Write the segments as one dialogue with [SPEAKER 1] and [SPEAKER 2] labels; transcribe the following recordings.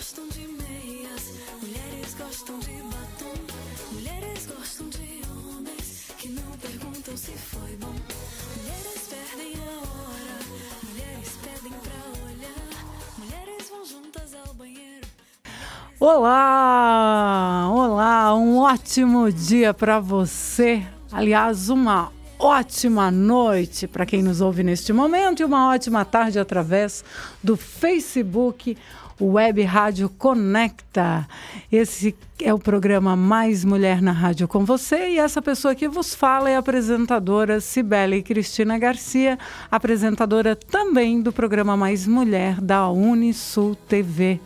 [SPEAKER 1] gostam de meias, mulheres gostam de batom, mulheres gostam de homens que não perguntam se foi bom. Mulheres perdem a hora, mulheres pedem pra olhar, mulheres vão juntas ao banheiro.
[SPEAKER 2] Olá! Olá, um ótimo dia para você. Aliás, uma ótima noite para quem nos ouve neste momento e uma ótima tarde através do Facebook Web Rádio Conecta. Esse é o programa Mais Mulher na Rádio com você e essa pessoa que vos fala é a apresentadora Cibele Cristina Garcia, apresentadora também do programa Mais Mulher da Unisul TV.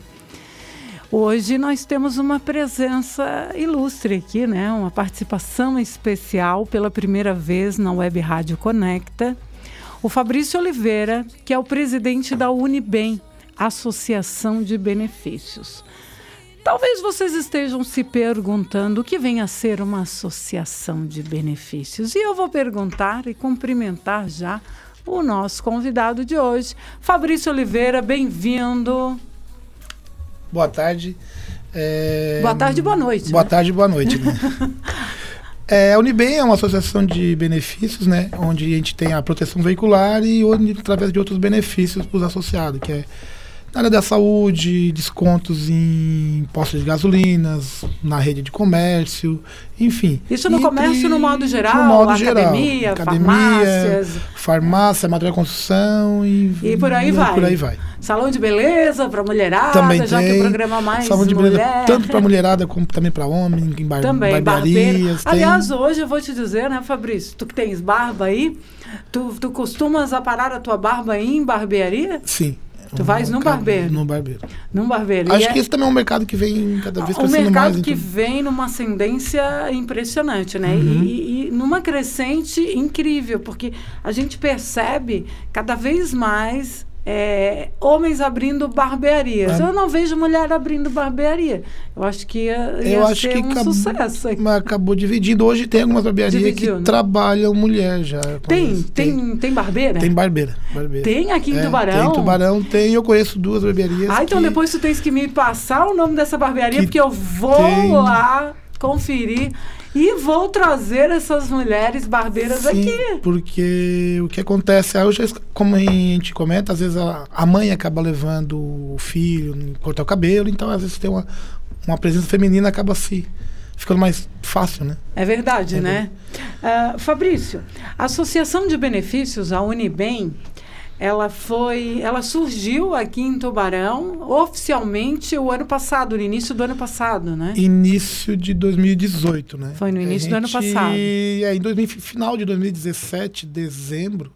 [SPEAKER 2] Hoje nós temos uma presença ilustre aqui, né? Uma participação especial pela primeira vez na Web Rádio Conecta. O Fabrício Oliveira, que é o presidente da Unibem, Associação de Benefícios. Talvez vocês estejam se perguntando o que vem a ser uma associação de benefícios. E eu vou perguntar e cumprimentar já o nosso convidado de hoje, Fabrício Oliveira, bem-vindo.
[SPEAKER 3] Boa tarde. É...
[SPEAKER 2] Boa tarde e boa noite.
[SPEAKER 3] Boa
[SPEAKER 2] né?
[SPEAKER 3] tarde e boa noite. Né? é, a Unibem é uma associação de benefícios, né? Onde a gente tem a proteção veicular e onde, através de outros benefícios para os associados, que é na área da saúde, descontos em postos de gasolinas, na rede de comércio, enfim.
[SPEAKER 2] Isso no
[SPEAKER 3] Entre-
[SPEAKER 2] comércio no modo geral,
[SPEAKER 3] no modo geral.
[SPEAKER 2] academia,
[SPEAKER 3] Academia,
[SPEAKER 2] farmácias,
[SPEAKER 3] farmácia, material de construção e,
[SPEAKER 2] E por aí vai.
[SPEAKER 3] Por aí vai.
[SPEAKER 2] salão de beleza para mulherada,
[SPEAKER 3] Também
[SPEAKER 2] já que
[SPEAKER 3] tem.
[SPEAKER 2] o programa mais
[SPEAKER 3] Salão de beleza,
[SPEAKER 2] mulher.
[SPEAKER 3] tanto para mulherada como também para homem, em bar,
[SPEAKER 2] Também,
[SPEAKER 3] barbearias. tem-
[SPEAKER 2] Aliás, hoje eu vou te dizer, né, Fabrício? Tu que tens barba aí, tu, tu costumas aparar a tua barba em barbearia?
[SPEAKER 3] Sim.
[SPEAKER 2] Tu vais no
[SPEAKER 3] mercado-
[SPEAKER 2] barbeiro?
[SPEAKER 3] No barbeiro.
[SPEAKER 2] Num barbeiro.
[SPEAKER 3] Acho
[SPEAKER 2] E
[SPEAKER 3] que
[SPEAKER 2] é
[SPEAKER 3] esse também é um mercado que vem cada vez
[SPEAKER 2] um
[SPEAKER 3] crescendo
[SPEAKER 2] mercado
[SPEAKER 3] mais.
[SPEAKER 2] que
[SPEAKER 3] então-
[SPEAKER 2] vem numa ascendência impressionante, né?
[SPEAKER 3] Uhum.
[SPEAKER 2] E- e numa crescente incrível, porque a gente percebe cada vez mais é, homens abrindo barbearias.
[SPEAKER 3] Ah.
[SPEAKER 2] Eu não vejo mulher abrindo barbearia. Eu acho que ia, ia
[SPEAKER 3] Eu acho
[SPEAKER 2] ser
[SPEAKER 3] que
[SPEAKER 2] um
[SPEAKER 3] acabou,
[SPEAKER 2] sucesso.
[SPEAKER 3] mas acabou dividindo. Hoje tem algumas barbearias
[SPEAKER 2] Dividiu,
[SPEAKER 3] que
[SPEAKER 2] né?
[SPEAKER 3] trabalham mulher já.
[SPEAKER 2] Tem, tem, tem barbeira?
[SPEAKER 3] Tem barbeira. barbeira.
[SPEAKER 2] Tem aqui em
[SPEAKER 3] É,
[SPEAKER 2] Tubarão?
[SPEAKER 3] Tem em Tubarão, tem. Eu conheço duas barbearias.
[SPEAKER 2] Ah, então
[SPEAKER 3] que-
[SPEAKER 2] depois tu tens que me passar o nome dessa barbearia,
[SPEAKER 3] Que
[SPEAKER 2] porque eu vou
[SPEAKER 3] tem-
[SPEAKER 2] lá conferir e vou trazer essas mulheres barbeiras
[SPEAKER 3] Sim,
[SPEAKER 2] aqui.
[SPEAKER 3] porque o que acontece, hoje, como a gente comenta, às vezes a, a mãe acaba levando o filho cortar o cabelo, então às vezes tem uma, uma presença feminina acaba se ficando mais fácil, né?
[SPEAKER 2] É verdade,
[SPEAKER 3] É
[SPEAKER 2] né? Ah, Fabrício, a Associação de Benefícios, a Unibem, ela foi, ela surgiu aqui em Tubarão oficialmente o ano passado, no início do ano passado, né?
[SPEAKER 3] Início de 2018, né?
[SPEAKER 2] Foi no início do ano passado.
[SPEAKER 3] É, em 2000, final de 2017, dezembro,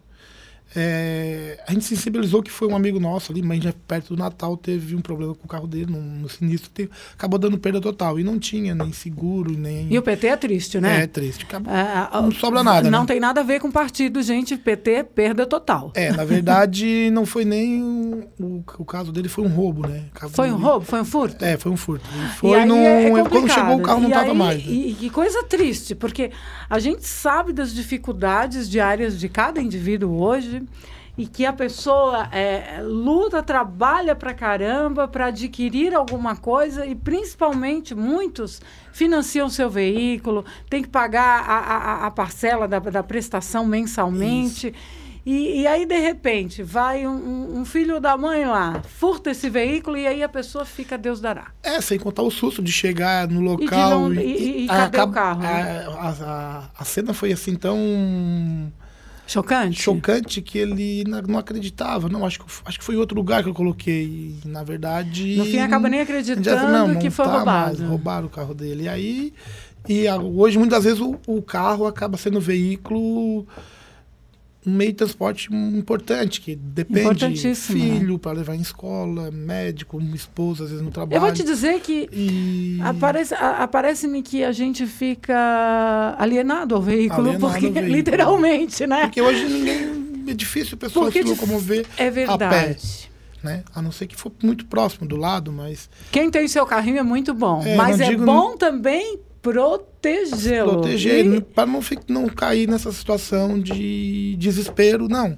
[SPEAKER 3] é, a gente sensibilizou que foi um amigo nosso ali, mas já perto do Natal teve um problema com o carro dele, no, no sinistro, teve- acabou dando perda total. E não tinha nem seguro, nem.
[SPEAKER 2] E o PT é triste, né?
[SPEAKER 3] É triste. Acabou-
[SPEAKER 2] Ah,
[SPEAKER 3] não sobra nada,
[SPEAKER 2] Não
[SPEAKER 3] né?
[SPEAKER 2] tem nada a ver com partido, gente. PT, perda total.
[SPEAKER 3] É, na verdade, não foi nem um- o, o caso dele, foi um roubo, né?
[SPEAKER 2] Foi um
[SPEAKER 3] dele-
[SPEAKER 2] roubo? Foi um furto?
[SPEAKER 3] É, foi um furto.
[SPEAKER 2] E
[SPEAKER 3] Foi num-
[SPEAKER 2] é
[SPEAKER 3] quando
[SPEAKER 2] complicado.
[SPEAKER 3] chegou o carro não
[SPEAKER 2] E
[SPEAKER 3] estava mais. né?
[SPEAKER 2] E, que coisa triste, porque a gente sabe das dificuldades diárias de cada indivíduo hoje e que a pessoa é, luta, trabalha pra caramba para adquirir alguma coisa e principalmente muitos financiam seu veículo, tem que pagar a, a- a parcela da, da prestação mensalmente. E, e aí, de repente, vai um- um, filho da mãe lá, furta esse veículo e aí a pessoa fica Deus dará.
[SPEAKER 3] É, sem contar o susto de chegar no local.
[SPEAKER 2] não- e- e cadê o carro,
[SPEAKER 3] A,
[SPEAKER 2] né?
[SPEAKER 3] a, a- a cena foi assim tão
[SPEAKER 2] Chocante?
[SPEAKER 3] chocante que ele não acreditava. Não, acho que, acho que foi em outro lugar que eu coloquei. E, na verdade.
[SPEAKER 2] No fim, acaba nem
[SPEAKER 3] já-
[SPEAKER 2] acreditando
[SPEAKER 3] não, não
[SPEAKER 2] que foi
[SPEAKER 3] tá
[SPEAKER 2] roubado.
[SPEAKER 3] mais, roubaram o carro dele. E aí. E hoje, muitas vezes, o, o carro acaba sendo um veículo. Um meio de transporte importante, que depende
[SPEAKER 2] né?
[SPEAKER 3] filho para levar em escola, médico, esposa, às vezes no trabalho.
[SPEAKER 2] Eu vou te dizer que
[SPEAKER 3] E...
[SPEAKER 2] aparece, a- aparece-me que a gente fica alienado ao veículo,
[SPEAKER 3] Alienado ao
[SPEAKER 2] porque
[SPEAKER 3] veículo.
[SPEAKER 2] literalmente, né?
[SPEAKER 3] Porque hoje ninguém. É difícil a pessoa
[SPEAKER 2] Porque
[SPEAKER 3] se locomover,
[SPEAKER 2] É verdade.
[SPEAKER 3] né? A não ser que for muito próximo do lado, mas
[SPEAKER 2] Quem tem seu carrinho é muito bom,
[SPEAKER 3] É,
[SPEAKER 2] mas é bom também protegê-lo.
[SPEAKER 3] proteger,
[SPEAKER 2] E-
[SPEAKER 3] para não, não cair nessa situação de desespero, não.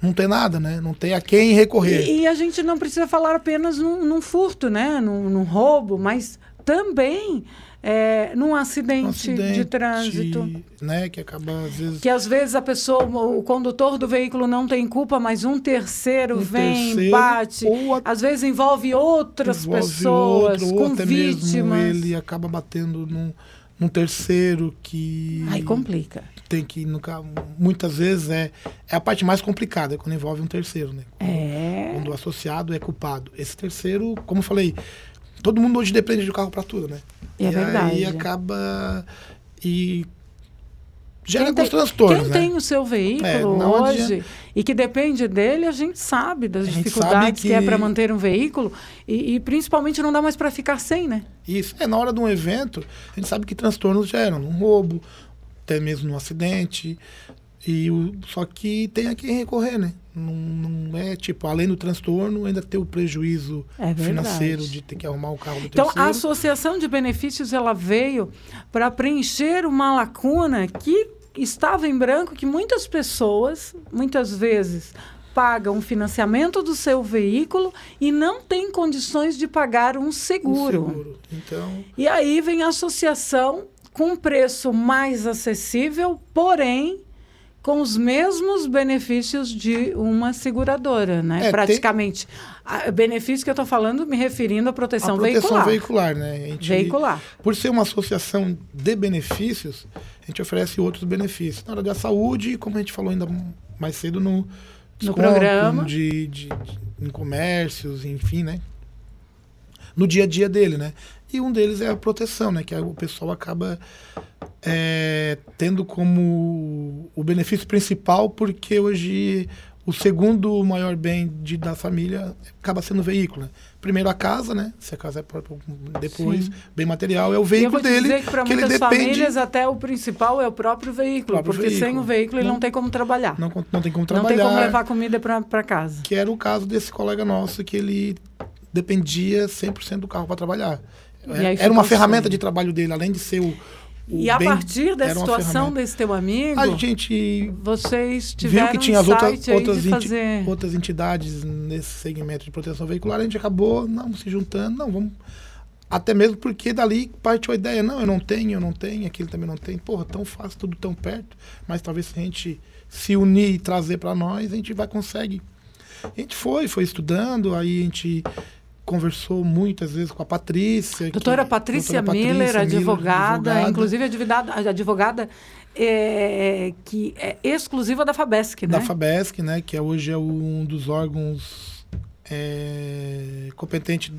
[SPEAKER 3] não tem nada, né? Não tem a quem recorrer.
[SPEAKER 2] E, e a gente não precisa falar apenas num, num furto, né? Num, num, roubo, mas também é, num acidente, um acidente, de trânsito.
[SPEAKER 3] Né? Que acaba, às vezes.
[SPEAKER 2] Que às vezes a pessoa, o condutor do veículo não tem culpa, mas um terceiro um vem, terceiro, bate. A, às vezes envolve outras envolve pessoas, outro, com vítimas.
[SPEAKER 3] ele acaba batendo num, num terceiro que.
[SPEAKER 2] Aí complica
[SPEAKER 3] tem que nunca muitas vezes é, é a parte mais complicada quando envolve um terceiro né
[SPEAKER 2] quando, é.
[SPEAKER 3] quando o associado é culpado esse terceiro como eu falei todo mundo hoje depende do carro para tudo né
[SPEAKER 2] é e verdade
[SPEAKER 3] aí acaba e gera quem alguns tem, transtornos.
[SPEAKER 2] Quem
[SPEAKER 3] né?
[SPEAKER 2] tem o seu veículo é, hoje adianta. e que depende dele, a gente sabe das gente dificuldades sabe que... que... é para manter um veículo e, e principalmente não dá mais para ficar sem, né?
[SPEAKER 3] Isso. É, na hora de um evento, a gente sabe que transtornos geram. Um roubo, até mesmo no acidente. E o, só que tem a quem recorrer, né? Não, não é tipo, além do transtorno, ainda ter o prejuízo
[SPEAKER 2] é
[SPEAKER 3] financeiro de ter que arrumar o carro do
[SPEAKER 2] então,
[SPEAKER 3] terceiro.
[SPEAKER 2] a associação de benefícios ela veio para preencher uma lacuna que estava em branco, que muitas pessoas, muitas vezes, pagam o financiamento do seu veículo e não têm condições de pagar um seguro.
[SPEAKER 3] Um seguro. Então...
[SPEAKER 2] E aí vem a associação com um preço mais acessível, porém com os mesmos benefícios de uma seguradora, né?
[SPEAKER 3] É,
[SPEAKER 2] Praticamente. Tem... benefício que eu estou falando, me referindo à proteção,
[SPEAKER 3] a proteção
[SPEAKER 2] veicular.
[SPEAKER 3] veicular, né?
[SPEAKER 2] Gente, veicular.
[SPEAKER 3] Por ser uma associação de benefícios, a gente oferece outros benefícios. Na área da saúde, como a gente falou ainda mais cedo no,
[SPEAKER 2] no programa.
[SPEAKER 3] De, de, de, em comércios, enfim, né? No dia a dia dele, né? E um deles é a proteção, né? Que o pessoal acaba é, tendo como o benefício principal, porque hoje o segundo maior bem de, da família acaba sendo o veículo. Né? Primeiro a casa, né? Se a casa é própria, depois Sim. bem material é o veículo dele.
[SPEAKER 2] Dizer que para muitas
[SPEAKER 3] depende...
[SPEAKER 2] famílias até o principal é o próprio veículo, próprio porque veículo. sem o veículo ele não, não tem como trabalhar.
[SPEAKER 3] Não, não tem como trabalhar.
[SPEAKER 2] Não tem como levar comida para casa.
[SPEAKER 3] Que era o caso desse colega nosso que ele dependia 100% do carro para trabalhar. Era uma ferramenta assim. de trabalho dele, além de ser o.
[SPEAKER 2] e a partir da situação desse teu amigo,
[SPEAKER 3] a gente
[SPEAKER 2] vocês tiveram
[SPEAKER 3] viu que tinha
[SPEAKER 2] um
[SPEAKER 3] as outras, outras,
[SPEAKER 2] fazer...
[SPEAKER 3] outras entidades nesse segmento de proteção veicular, a gente acabou não se juntando, não, vamos. Até mesmo porque dali partiu a ideia, não, eu não tenho, eu não tenho, aquele também não tem. Porra, tão fácil, tudo tão perto, mas talvez se a gente se unir e trazer para nós, a gente vai conseguir. A gente foi, foi estudando, aí a gente conversou muitas vezes com a Patrícia.
[SPEAKER 2] Doutora que, Patrícia, doutora Miller, Patrícia advogada, advogada, inclusive advogada, advogada é, que é exclusiva da FABESC, né?
[SPEAKER 3] Da FABESC, né? Que é, hoje é um dos órgãos é, competentes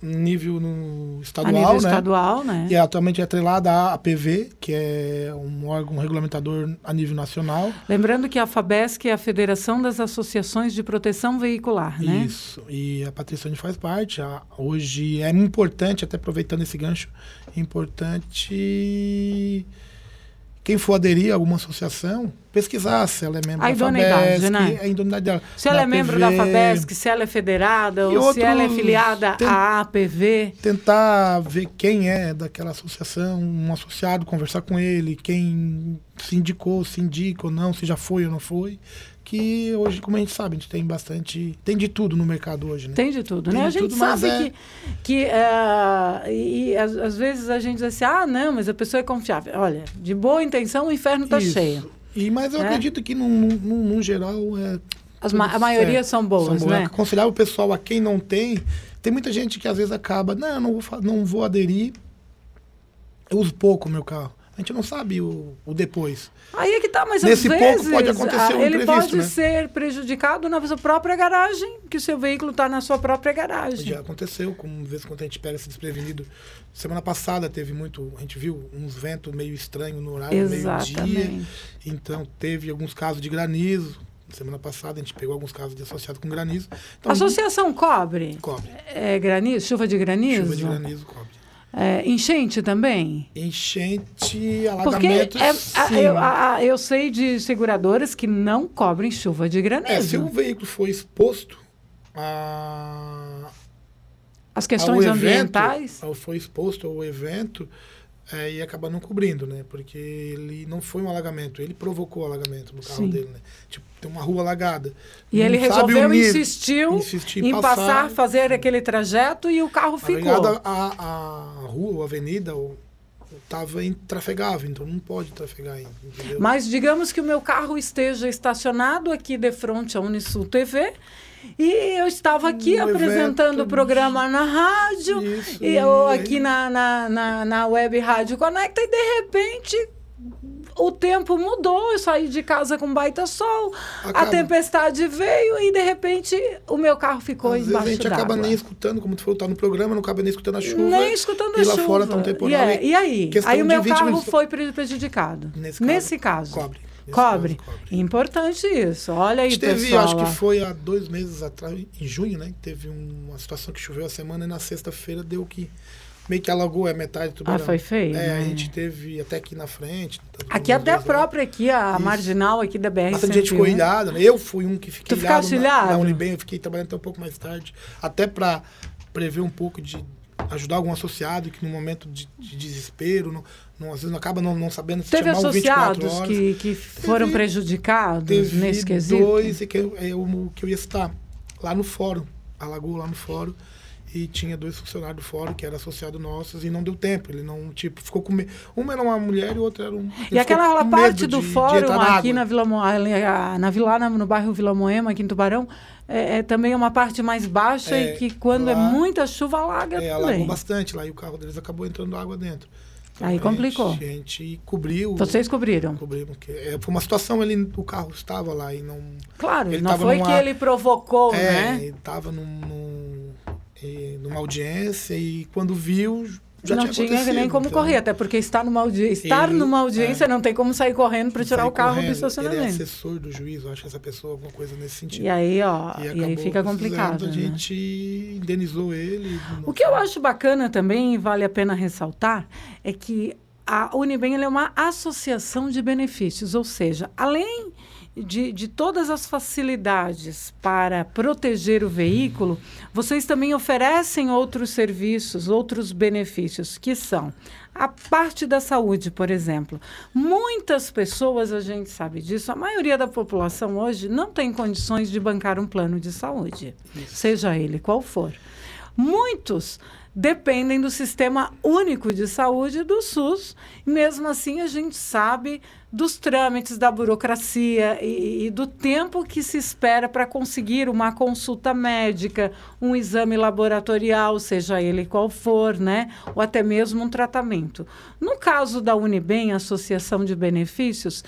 [SPEAKER 3] nível no estadual, nível
[SPEAKER 2] né? estadual, né?
[SPEAKER 3] E é atualmente é atrelada à APV, que é um órgão regulamentador a nível nacional.
[SPEAKER 2] Lembrando que a FABESC é a Federação das Associações de Proteção Veicular, né?
[SPEAKER 3] Isso. E a Patrícia faz parte. A, hoje é importante, até aproveitando esse gancho, importante quem for aderir a alguma associação, pesquisar se ela é membro
[SPEAKER 2] a
[SPEAKER 3] da FABESC,
[SPEAKER 2] né?
[SPEAKER 3] a idoneidade dela.
[SPEAKER 2] Se ela é membro da FABESC, se ela é federada, ou se ela é filiada à APV.
[SPEAKER 3] Tentar ver quem é daquela associação, um associado, conversar com ele, quem se indicou, se indica ou não, se já foi ou não foi que hoje, como a gente sabe, a gente tem bastante. Tem de tudo no mercado hoje, né?
[SPEAKER 2] Tem de tudo, tem né? a gente tudo, sabe é... que. que uh, e, e às, às, vezes a gente diz assim, ah, não, mas a pessoa é confiável. Olha, de boa intenção o inferno está cheio.
[SPEAKER 3] E, mas eu é? acredito que, no, no, no geral, é.
[SPEAKER 2] As ma a maioria são boas, são boas, né?
[SPEAKER 3] Aconselhar o pessoal a quem não tem. Tem muita gente que às vezes acaba, não, não vou, não vou aderir. Eu uso pouco o meu carro. A gente não sabe o, o depois.
[SPEAKER 2] Aí é que tá, mas
[SPEAKER 3] Nesse
[SPEAKER 2] às
[SPEAKER 3] pouco
[SPEAKER 2] vezes,
[SPEAKER 3] pode acontecer um
[SPEAKER 2] ele pode
[SPEAKER 3] né?
[SPEAKER 2] ser prejudicado na sua própria garagem, que o seu veículo está na sua própria garagem.
[SPEAKER 3] Já aconteceu, como vez quando a gente pega esse desprevenido. Semana passada teve muito, a gente viu uns ventos meio estranhos no horário meio-dia. Então teve alguns casos de granizo. Semana passada a gente pegou alguns casos de associado com granizo. Então,
[SPEAKER 2] Associação cobre?
[SPEAKER 3] Cobre.
[SPEAKER 2] É granizo? Chuva de granizo?
[SPEAKER 3] Chuva de granizo cobre.
[SPEAKER 2] É, enchente também?
[SPEAKER 3] Enchente, alagamento, é,
[SPEAKER 2] a, eu, a, eu, sei de seguradoras que não cobrem chuva de granizo. É,
[SPEAKER 3] se o veículo for exposto a...
[SPEAKER 2] As questões ambientais?
[SPEAKER 3] Evento, foi exposto ao evento, é, e acaba não cobrindo, né? Porque ele não foi um alagamento, ele provocou o alagamento no carro
[SPEAKER 2] Sim.
[SPEAKER 3] dele, né? Tipo, tem uma rua alagada.
[SPEAKER 2] E
[SPEAKER 3] Não
[SPEAKER 2] ele resolveu,
[SPEAKER 3] unir,
[SPEAKER 2] insistiu
[SPEAKER 3] insistir
[SPEAKER 2] em passar, fazer aquele trajeto e o carro
[SPEAKER 3] A,
[SPEAKER 2] ficou.
[SPEAKER 3] avenida, a, a rua, ou a avenida, estava intrafegável, então não pode trafegar ainda, entendeu?
[SPEAKER 2] Mas digamos que o meu carro esteja estacionado aqui de frente à Unisul TV e eu estava aqui
[SPEAKER 3] Um
[SPEAKER 2] apresentando
[SPEAKER 3] evento
[SPEAKER 2] o programa na rádio
[SPEAKER 3] Isso,
[SPEAKER 2] e eu
[SPEAKER 3] e-
[SPEAKER 2] aqui na, na, na, na web Rádio Conecta e de repente o tempo mudou, eu saí de casa com baita sol, a
[SPEAKER 3] Acaba.
[SPEAKER 2] tempestade veio e de repente o meu carro ficou
[SPEAKER 3] Às
[SPEAKER 2] embaixo
[SPEAKER 3] a gente acaba
[SPEAKER 2] d'água.
[SPEAKER 3] nem escutando, como tu falou, tá no programa, não acaba nem escutando a chuva.
[SPEAKER 2] Nem escutando
[SPEAKER 3] e
[SPEAKER 2] a
[SPEAKER 3] lá
[SPEAKER 2] chuva.
[SPEAKER 3] fora tá um temporal.
[SPEAKER 2] E, é, e aí? Aí o meu
[SPEAKER 3] 20
[SPEAKER 2] carro
[SPEAKER 3] minutos-
[SPEAKER 2] foi pre- prejudicado.
[SPEAKER 3] Nesse caso,
[SPEAKER 2] caso.
[SPEAKER 3] cobre.
[SPEAKER 2] Cobre.
[SPEAKER 3] cobre.
[SPEAKER 2] Importante isso. Olha
[SPEAKER 3] A
[SPEAKER 2] aí,
[SPEAKER 3] teve,
[SPEAKER 2] pessoal.
[SPEAKER 3] acho que foi há dois meses atrás, em junho, né? Teve um- uma situação que choveu a semana e na sexta-feira deu que meio que alagou a metade do
[SPEAKER 2] Ah,
[SPEAKER 3] tubarão.
[SPEAKER 2] foi feio.
[SPEAKER 3] É, a
[SPEAKER 2] né?
[SPEAKER 3] gente teve até aqui na frente. tá
[SPEAKER 2] Aqui até a
[SPEAKER 3] lados.
[SPEAKER 2] própria aqui, a
[SPEAKER 3] Isso.
[SPEAKER 2] marginal aqui da BR.
[SPEAKER 3] Bastante gente ficou ilhada, né? Eu fui um que fiquei
[SPEAKER 2] Tu ficaste ilhado?
[SPEAKER 3] na, na Unibem, eu fiquei trabalhando até um pouco mais tarde, até para prever um pouco de ajudar algum associado que no momento de, de desespero, não, não- às vezes não acaba não, não sabendo se
[SPEAKER 2] Teve
[SPEAKER 3] chamar 24
[SPEAKER 2] associados que, que foram prejudicados
[SPEAKER 3] Teve
[SPEAKER 2] nesse quesito?
[SPEAKER 3] dois e que eu, é o que eu ia citar lá no fórum, alagou lá no fórum e tinha dois funcionários do fórum que eram associados nossos e não deu tempo, ele não, tipo, ficou com medo. Uma era uma mulher e o outro era um
[SPEAKER 2] E aquela parte do
[SPEAKER 3] de- de
[SPEAKER 2] fórum
[SPEAKER 3] na
[SPEAKER 2] aqui na Vila Mo- ali, a- na Vila, no bairro Vila Moema, aqui em Tubarão, é, é também uma parte mais baixa
[SPEAKER 3] É,
[SPEAKER 2] e que quando é
[SPEAKER 3] lá-
[SPEAKER 2] muita chuva alaga
[SPEAKER 3] É, alagou bastante lá e o carro deles acabou entrando água dentro.
[SPEAKER 2] Aí complicou.
[SPEAKER 3] A gente cobriu.
[SPEAKER 2] Vocês cobriram?
[SPEAKER 3] Cobrimos. Que, é, foi uma situação, ele, o carro estava lá e não.
[SPEAKER 2] Claro,
[SPEAKER 3] Ele
[SPEAKER 2] não foi
[SPEAKER 3] numa-
[SPEAKER 2] que ele provocou,
[SPEAKER 3] é,
[SPEAKER 2] né?
[SPEAKER 3] ele estava num, num, numa audiência e quando viu, já
[SPEAKER 2] não
[SPEAKER 3] tinha,
[SPEAKER 2] tinha nem como
[SPEAKER 3] então,
[SPEAKER 2] correr, até porque estar numa audiência, estar
[SPEAKER 3] Ele-
[SPEAKER 2] numa audiência
[SPEAKER 3] é.
[SPEAKER 2] não tem como sair correndo para tirar o carro do
[SPEAKER 3] correndo. Ele é
[SPEAKER 2] estacionamento.
[SPEAKER 3] assessor do juiz, eu acho que essa pessoa, alguma coisa nesse sentido.
[SPEAKER 2] E aí, ó, e, aí
[SPEAKER 3] acabou
[SPEAKER 2] fica complicado.
[SPEAKER 3] A
[SPEAKER 2] né?
[SPEAKER 3] gente indenizou ele.
[SPEAKER 2] O que eu acho bacana também, e vale a pena ressaltar, é que a Unibem é uma associação de benefícios, ou seja, além de, de todas as facilidades para proteger o veículo, vocês também oferecem outros serviços, outros benefícios, que são a parte da saúde, por exemplo. Muitas pessoas, a gente sabe disso, a maioria da população hoje não tem condições de bancar um plano de saúde, seja ele qual for. Muitos dependem do sistema único de saúde do SUS. Mesmo assim, a gente sabe dos trâmites da burocracia e, e do tempo que se espera para conseguir uma consulta médica, um exame laboratorial, seja ele qual for, né? Ou até mesmo um tratamento. No caso da Unibem, Associação de Benefícios,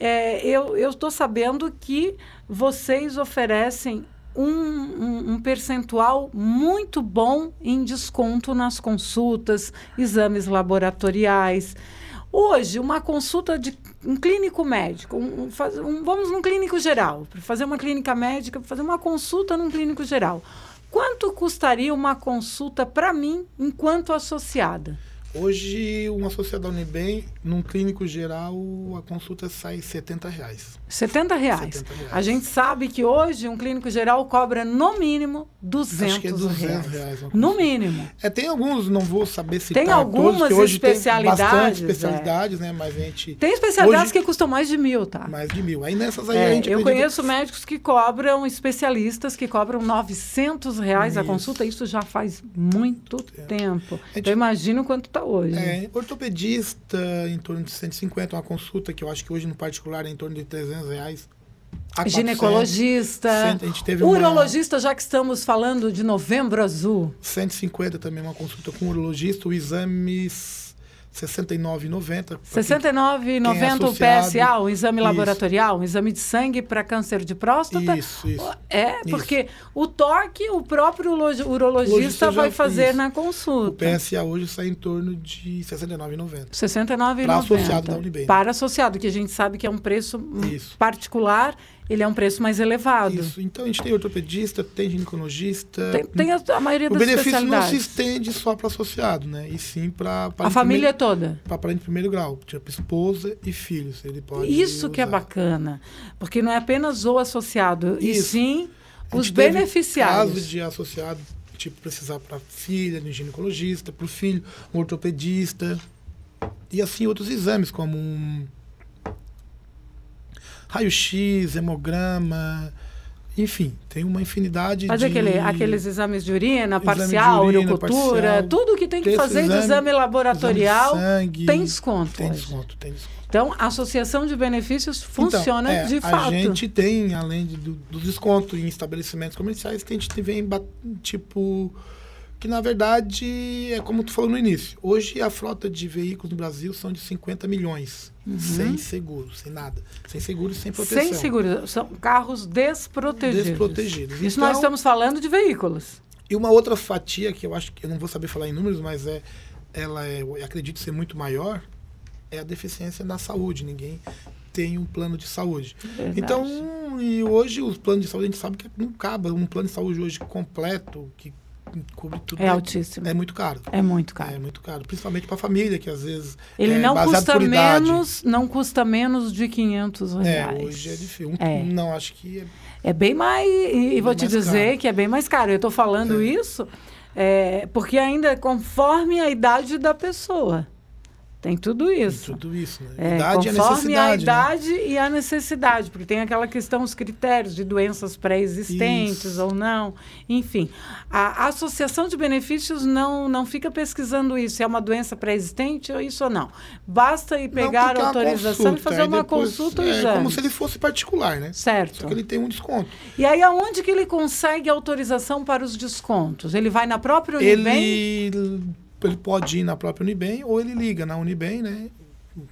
[SPEAKER 2] é, eu estou sabendo que vocês oferecem um, um, um, percentual muito bom em desconto nas consultas, exames laboratoriais. Hoje, uma consulta de um clínico médico, um, vamos num clínico geral, para fazer uma clínica médica, fazer uma consulta num clínico geral. Quanto custaria uma consulta para mim enquanto associada?
[SPEAKER 3] Hoje, um associado da Unibem, num clínico geral, a consulta sai 70 reais.
[SPEAKER 2] 70 reais.
[SPEAKER 3] 70 reais.
[SPEAKER 2] A gente sabe que hoje um clínico geral cobra no mínimo 200,
[SPEAKER 3] Acho que é 200
[SPEAKER 2] reais.
[SPEAKER 3] reais. uma
[SPEAKER 2] No mínimo.
[SPEAKER 3] É, tem alguns, não vou saber citar
[SPEAKER 2] Tem algumas
[SPEAKER 3] todos, hoje
[SPEAKER 2] especialidades,
[SPEAKER 3] tem bastante
[SPEAKER 2] é.
[SPEAKER 3] especialidades, né? Mas a gente...
[SPEAKER 2] Tem especialidades
[SPEAKER 3] Hoje-
[SPEAKER 2] que custam mais de mil, tá?
[SPEAKER 3] Mais de mil. Aí nessas aí
[SPEAKER 2] É,
[SPEAKER 3] a gente
[SPEAKER 2] eu conheço médicos que cobram, especialistas que cobram 900 reais a
[SPEAKER 3] Isso.
[SPEAKER 2] consulta. Isso já faz muito tempo.
[SPEAKER 3] A gente-
[SPEAKER 2] Então, imagino quanto está hoje.
[SPEAKER 3] É, ortopedista, em torno de 150, uma consulta que eu acho que hoje no particular é em torno de 300 reais. 400.
[SPEAKER 2] Ginecologista,
[SPEAKER 3] Cento- a gente teve uma-
[SPEAKER 2] urologista, já que estamos falando de novembro azul.
[SPEAKER 3] 150 também, uma consulta com urologista, o exame 69,90.
[SPEAKER 2] 69,90 o
[SPEAKER 3] associado.
[SPEAKER 2] PSA, o exame
[SPEAKER 3] Isso.
[SPEAKER 2] laboratorial, um exame de sangue para câncer de próstata.
[SPEAKER 3] Isso, isso.
[SPEAKER 2] É,
[SPEAKER 3] Isso.
[SPEAKER 2] porque o toque o próprio urologi- urologista vai fazer
[SPEAKER 3] fez.
[SPEAKER 2] na
[SPEAKER 3] O
[SPEAKER 2] consulta.
[SPEAKER 3] PSA hoje sai em torno de 69,90.
[SPEAKER 2] 69,90.
[SPEAKER 3] Para associado da Unibem.
[SPEAKER 2] Para associado, que a gente sabe que é um preço
[SPEAKER 3] Isso.
[SPEAKER 2] particular, ele é um preço mais elevado.
[SPEAKER 3] Isso. Então a gente tem ortopedista, tem ginecologista.
[SPEAKER 2] Tem, tem a, a maioria
[SPEAKER 3] o
[SPEAKER 2] das
[SPEAKER 3] benefício não se estende só para associado, né? E sim para
[SPEAKER 2] a família toda.
[SPEAKER 3] para parente de primeiro grau, tipo esposa e filhos. Ele pode
[SPEAKER 2] Isso que é
[SPEAKER 3] usar.
[SPEAKER 2] bacana. Porque não é apenas o associado, e
[SPEAKER 3] Isso.
[SPEAKER 2] sim
[SPEAKER 3] A
[SPEAKER 2] os beneficiários.
[SPEAKER 3] Caso de associado, tipo, precisar para filha, de ginecologista, para o filho, um ortopedista. E assim outros exames, como um raio-x, hemograma, enfim, tem uma infinidade
[SPEAKER 2] Fazer
[SPEAKER 3] de...
[SPEAKER 2] aquele, aqueles exames de urina,
[SPEAKER 3] de
[SPEAKER 2] parcial,
[SPEAKER 3] urina,
[SPEAKER 2] urocultura,
[SPEAKER 3] parcial.
[SPEAKER 2] tudo que tem que fazer de
[SPEAKER 3] exame-
[SPEAKER 2] exame laboratorial
[SPEAKER 3] exame de sangue,
[SPEAKER 2] tem desconto
[SPEAKER 3] Tem desconto, tem desconto.
[SPEAKER 2] Então, a associação de benefícios funciona
[SPEAKER 3] Então, é,
[SPEAKER 2] de
[SPEAKER 3] a
[SPEAKER 2] fato.
[SPEAKER 3] gente tem, além de- do, do desconto em estabelecimentos comerciais, que a gente vem, ba- tipo, que na verdade é como tu falou no início. Hoje a frota de veículos no Brasil são de 50 milhões, sem seguro, sem nada. Sem seguro e sem proteção.
[SPEAKER 2] Uhum. Sem seguro, são carros desprotegidos.
[SPEAKER 3] Desprotegidos.
[SPEAKER 2] Isso
[SPEAKER 3] Então-
[SPEAKER 2] nós estamos falando de veículos.
[SPEAKER 3] E uma outra fatia que eu acho que eu não vou saber falar em números, mas é ela é, eu acredito ser muito maior, é a deficiência na saúde. Ninguém tem um plano de saúde.
[SPEAKER 2] Verdade.
[SPEAKER 3] Então, e hoje os planos de saúde a gente sabe que não cabe um plano de saúde hoje completo que tudo.
[SPEAKER 2] É altíssimo.
[SPEAKER 3] É muito caro.
[SPEAKER 2] É muito caro.
[SPEAKER 3] É muito caro, principalmente para a família que às vezes
[SPEAKER 2] Ele
[SPEAKER 3] é
[SPEAKER 2] não custa menos, não custa menos de 500
[SPEAKER 3] É,
[SPEAKER 2] reais.
[SPEAKER 3] hoje é difícil. Um-
[SPEAKER 2] É.
[SPEAKER 3] Não, acho que é
[SPEAKER 2] É bem mais. E, vou te dizer
[SPEAKER 3] caro.
[SPEAKER 2] que é bem mais caro. Eu estou falando
[SPEAKER 3] É.
[SPEAKER 2] isso é, porque ainda é conforme a idade da pessoa. Tem tudo isso.
[SPEAKER 3] tudo isso, né?
[SPEAKER 2] É,
[SPEAKER 3] idade e
[SPEAKER 2] conforme
[SPEAKER 3] a
[SPEAKER 2] a
[SPEAKER 3] necessidade. né?
[SPEAKER 2] idade e a necessidade, porque tem aquela questão, os critérios de doenças pré-existentes ou não, enfim. A, a associação de benefícios não, não fica pesquisando isso, se é uma doença pré-existente ou isso ou não. Basta ir
[SPEAKER 3] Não,
[SPEAKER 2] pegar
[SPEAKER 3] porque é
[SPEAKER 2] a autorização e fazer uma
[SPEAKER 3] depois-
[SPEAKER 2] consulta e
[SPEAKER 3] É
[SPEAKER 2] exame.
[SPEAKER 3] como se ele fosse particular, né?
[SPEAKER 2] Certo.
[SPEAKER 3] Só que ele tem um desconto.
[SPEAKER 2] E aí, aonde que ele consegue autorização para os descontos? Ele vai na própria Unibem?
[SPEAKER 3] Ele, ele pode ir na própria Unibem ou ele liga na Unibem, né?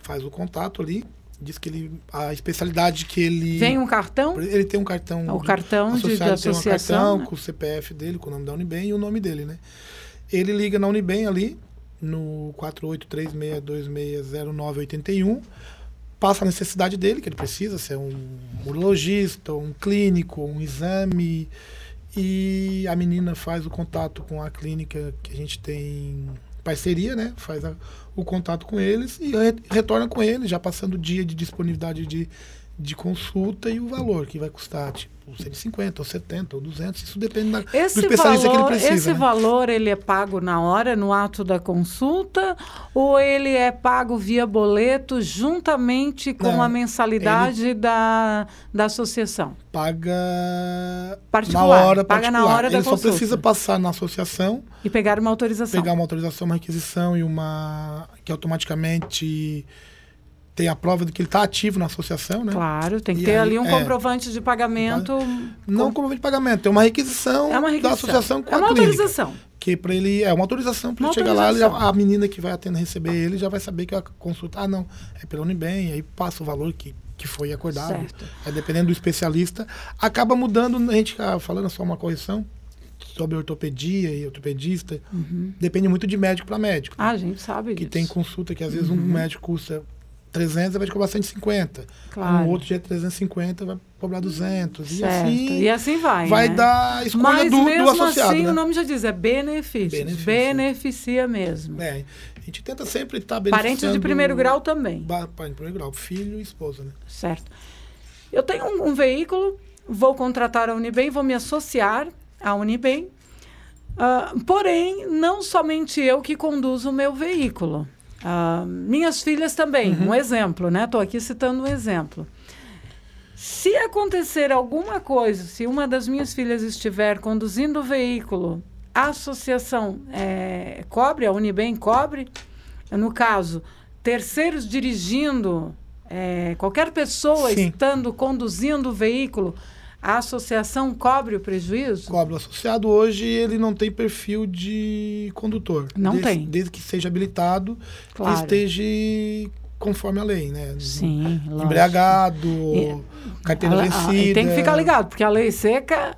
[SPEAKER 3] Faz o contato ali, diz que ele a especialidade que ele
[SPEAKER 2] Vem um cartão?
[SPEAKER 3] ele tem um cartão
[SPEAKER 2] O cartão de, de
[SPEAKER 3] associado, tem um
[SPEAKER 2] associação?
[SPEAKER 3] cartão
[SPEAKER 2] né?
[SPEAKER 3] com o CPF dele, com o nome da Unibem e o nome dele, né? Ele liga na Unibem ali no 4836260981, passa a necessidade dele, que ele precisa, se é um urologista, um clínico, um exame, e a menina faz o contato com a clínica que a gente tem parceria, né? Faz a- o contato com eles e re- retorna com eles, já passando o dia de disponibilidade de, de consulta e o valor que vai custar, tipo, 150 ou 70 ou 200, isso depende da, do
[SPEAKER 2] Esse
[SPEAKER 3] especialista
[SPEAKER 2] valor,
[SPEAKER 3] que ele precisa.
[SPEAKER 2] esse
[SPEAKER 3] né?
[SPEAKER 2] valor ele é pago na hora, no ato da consulta, ou ele é pago via boleto juntamente com
[SPEAKER 3] Não,
[SPEAKER 2] a mensalidade da, da associação?
[SPEAKER 3] Paga
[SPEAKER 2] Particular,
[SPEAKER 3] na hora
[SPEAKER 2] paga na
[SPEAKER 3] particular.
[SPEAKER 2] hora da
[SPEAKER 3] ele só
[SPEAKER 2] consulta.
[SPEAKER 3] precisa passar na associação,
[SPEAKER 2] E pegar uma autorização.
[SPEAKER 3] pegar uma autorização, uma requisição e uma que automaticamente tem a prova de que ele está ativo na associação, né?
[SPEAKER 2] Claro, tem que
[SPEAKER 3] E
[SPEAKER 2] ter
[SPEAKER 3] aí,
[SPEAKER 2] ali um
[SPEAKER 3] é.
[SPEAKER 2] comprovante de pagamento.
[SPEAKER 3] Não
[SPEAKER 2] com-
[SPEAKER 3] como de pagamento, é uma requisição,
[SPEAKER 2] é uma
[SPEAKER 3] da
[SPEAKER 2] requisição.
[SPEAKER 3] associação com
[SPEAKER 2] é uma
[SPEAKER 3] a clínica.
[SPEAKER 2] autorização.
[SPEAKER 3] Que para ele é uma autorização para ele chegar lá, ele a menina que vai atender receber ele já vai saber que a consulta, ah não, é pela Unibem, aí passa o valor que, que foi acordado.
[SPEAKER 2] Certo.
[SPEAKER 3] Aí, dependendo do especialista, acaba mudando, a gente falando só uma correção sobre ortopedia e ortopedista, depende muito de médico para médico.
[SPEAKER 2] Ah, a gente sabe
[SPEAKER 3] que
[SPEAKER 2] disso.
[SPEAKER 3] tem consulta que às vezes um médico custa 300, vai te cobrar 150.
[SPEAKER 2] Claro.
[SPEAKER 3] Um outro é 350, vai cobrar 200. E
[SPEAKER 2] Certo.
[SPEAKER 3] assim
[SPEAKER 2] E assim vai.
[SPEAKER 3] vai
[SPEAKER 2] né?
[SPEAKER 3] dar escolha
[SPEAKER 2] Mas
[SPEAKER 3] do, do
[SPEAKER 2] mesmo
[SPEAKER 3] associado.
[SPEAKER 2] assim,
[SPEAKER 3] né?
[SPEAKER 2] o nome já diz, é benefícios.
[SPEAKER 3] Benefício.
[SPEAKER 2] Beneficia mesmo.
[SPEAKER 3] É, a gente tenta sempre estar
[SPEAKER 2] Parentes de primeiro grau também.
[SPEAKER 3] Ba- Parente de primeiro grau, filho e esposa, né?
[SPEAKER 2] Certo. Eu tenho um, um veículo, vou contratar a Unibem, vou me associar à Unibem. Ah, porém, não somente eu que conduzo o meu veículo. Ah, minhas filhas também,
[SPEAKER 3] Uhum.
[SPEAKER 2] um exemplo, né? Estou aqui citando um exemplo. Se acontecer alguma coisa, se uma das minhas filhas estiver conduzindo o veículo, a associação eh, cobre, a Unibem cobre, no caso, terceiros dirigindo, eh, qualquer pessoa
[SPEAKER 3] Sim.
[SPEAKER 2] estando conduzindo o veículo, a associação cobre o prejuízo?
[SPEAKER 3] Cobre o associado hoje, ele não tem perfil de condutor.
[SPEAKER 2] Não
[SPEAKER 3] desde,
[SPEAKER 2] tem.
[SPEAKER 3] Desde que seja habilitado
[SPEAKER 2] Claro.
[SPEAKER 3] esteja conforme a lei, né?
[SPEAKER 2] Sim, lógico.
[SPEAKER 3] Embriagado,
[SPEAKER 2] E-
[SPEAKER 3] carteira
[SPEAKER 2] A-
[SPEAKER 3] vencida.
[SPEAKER 2] e tem que ficar ligado, porque a lei seca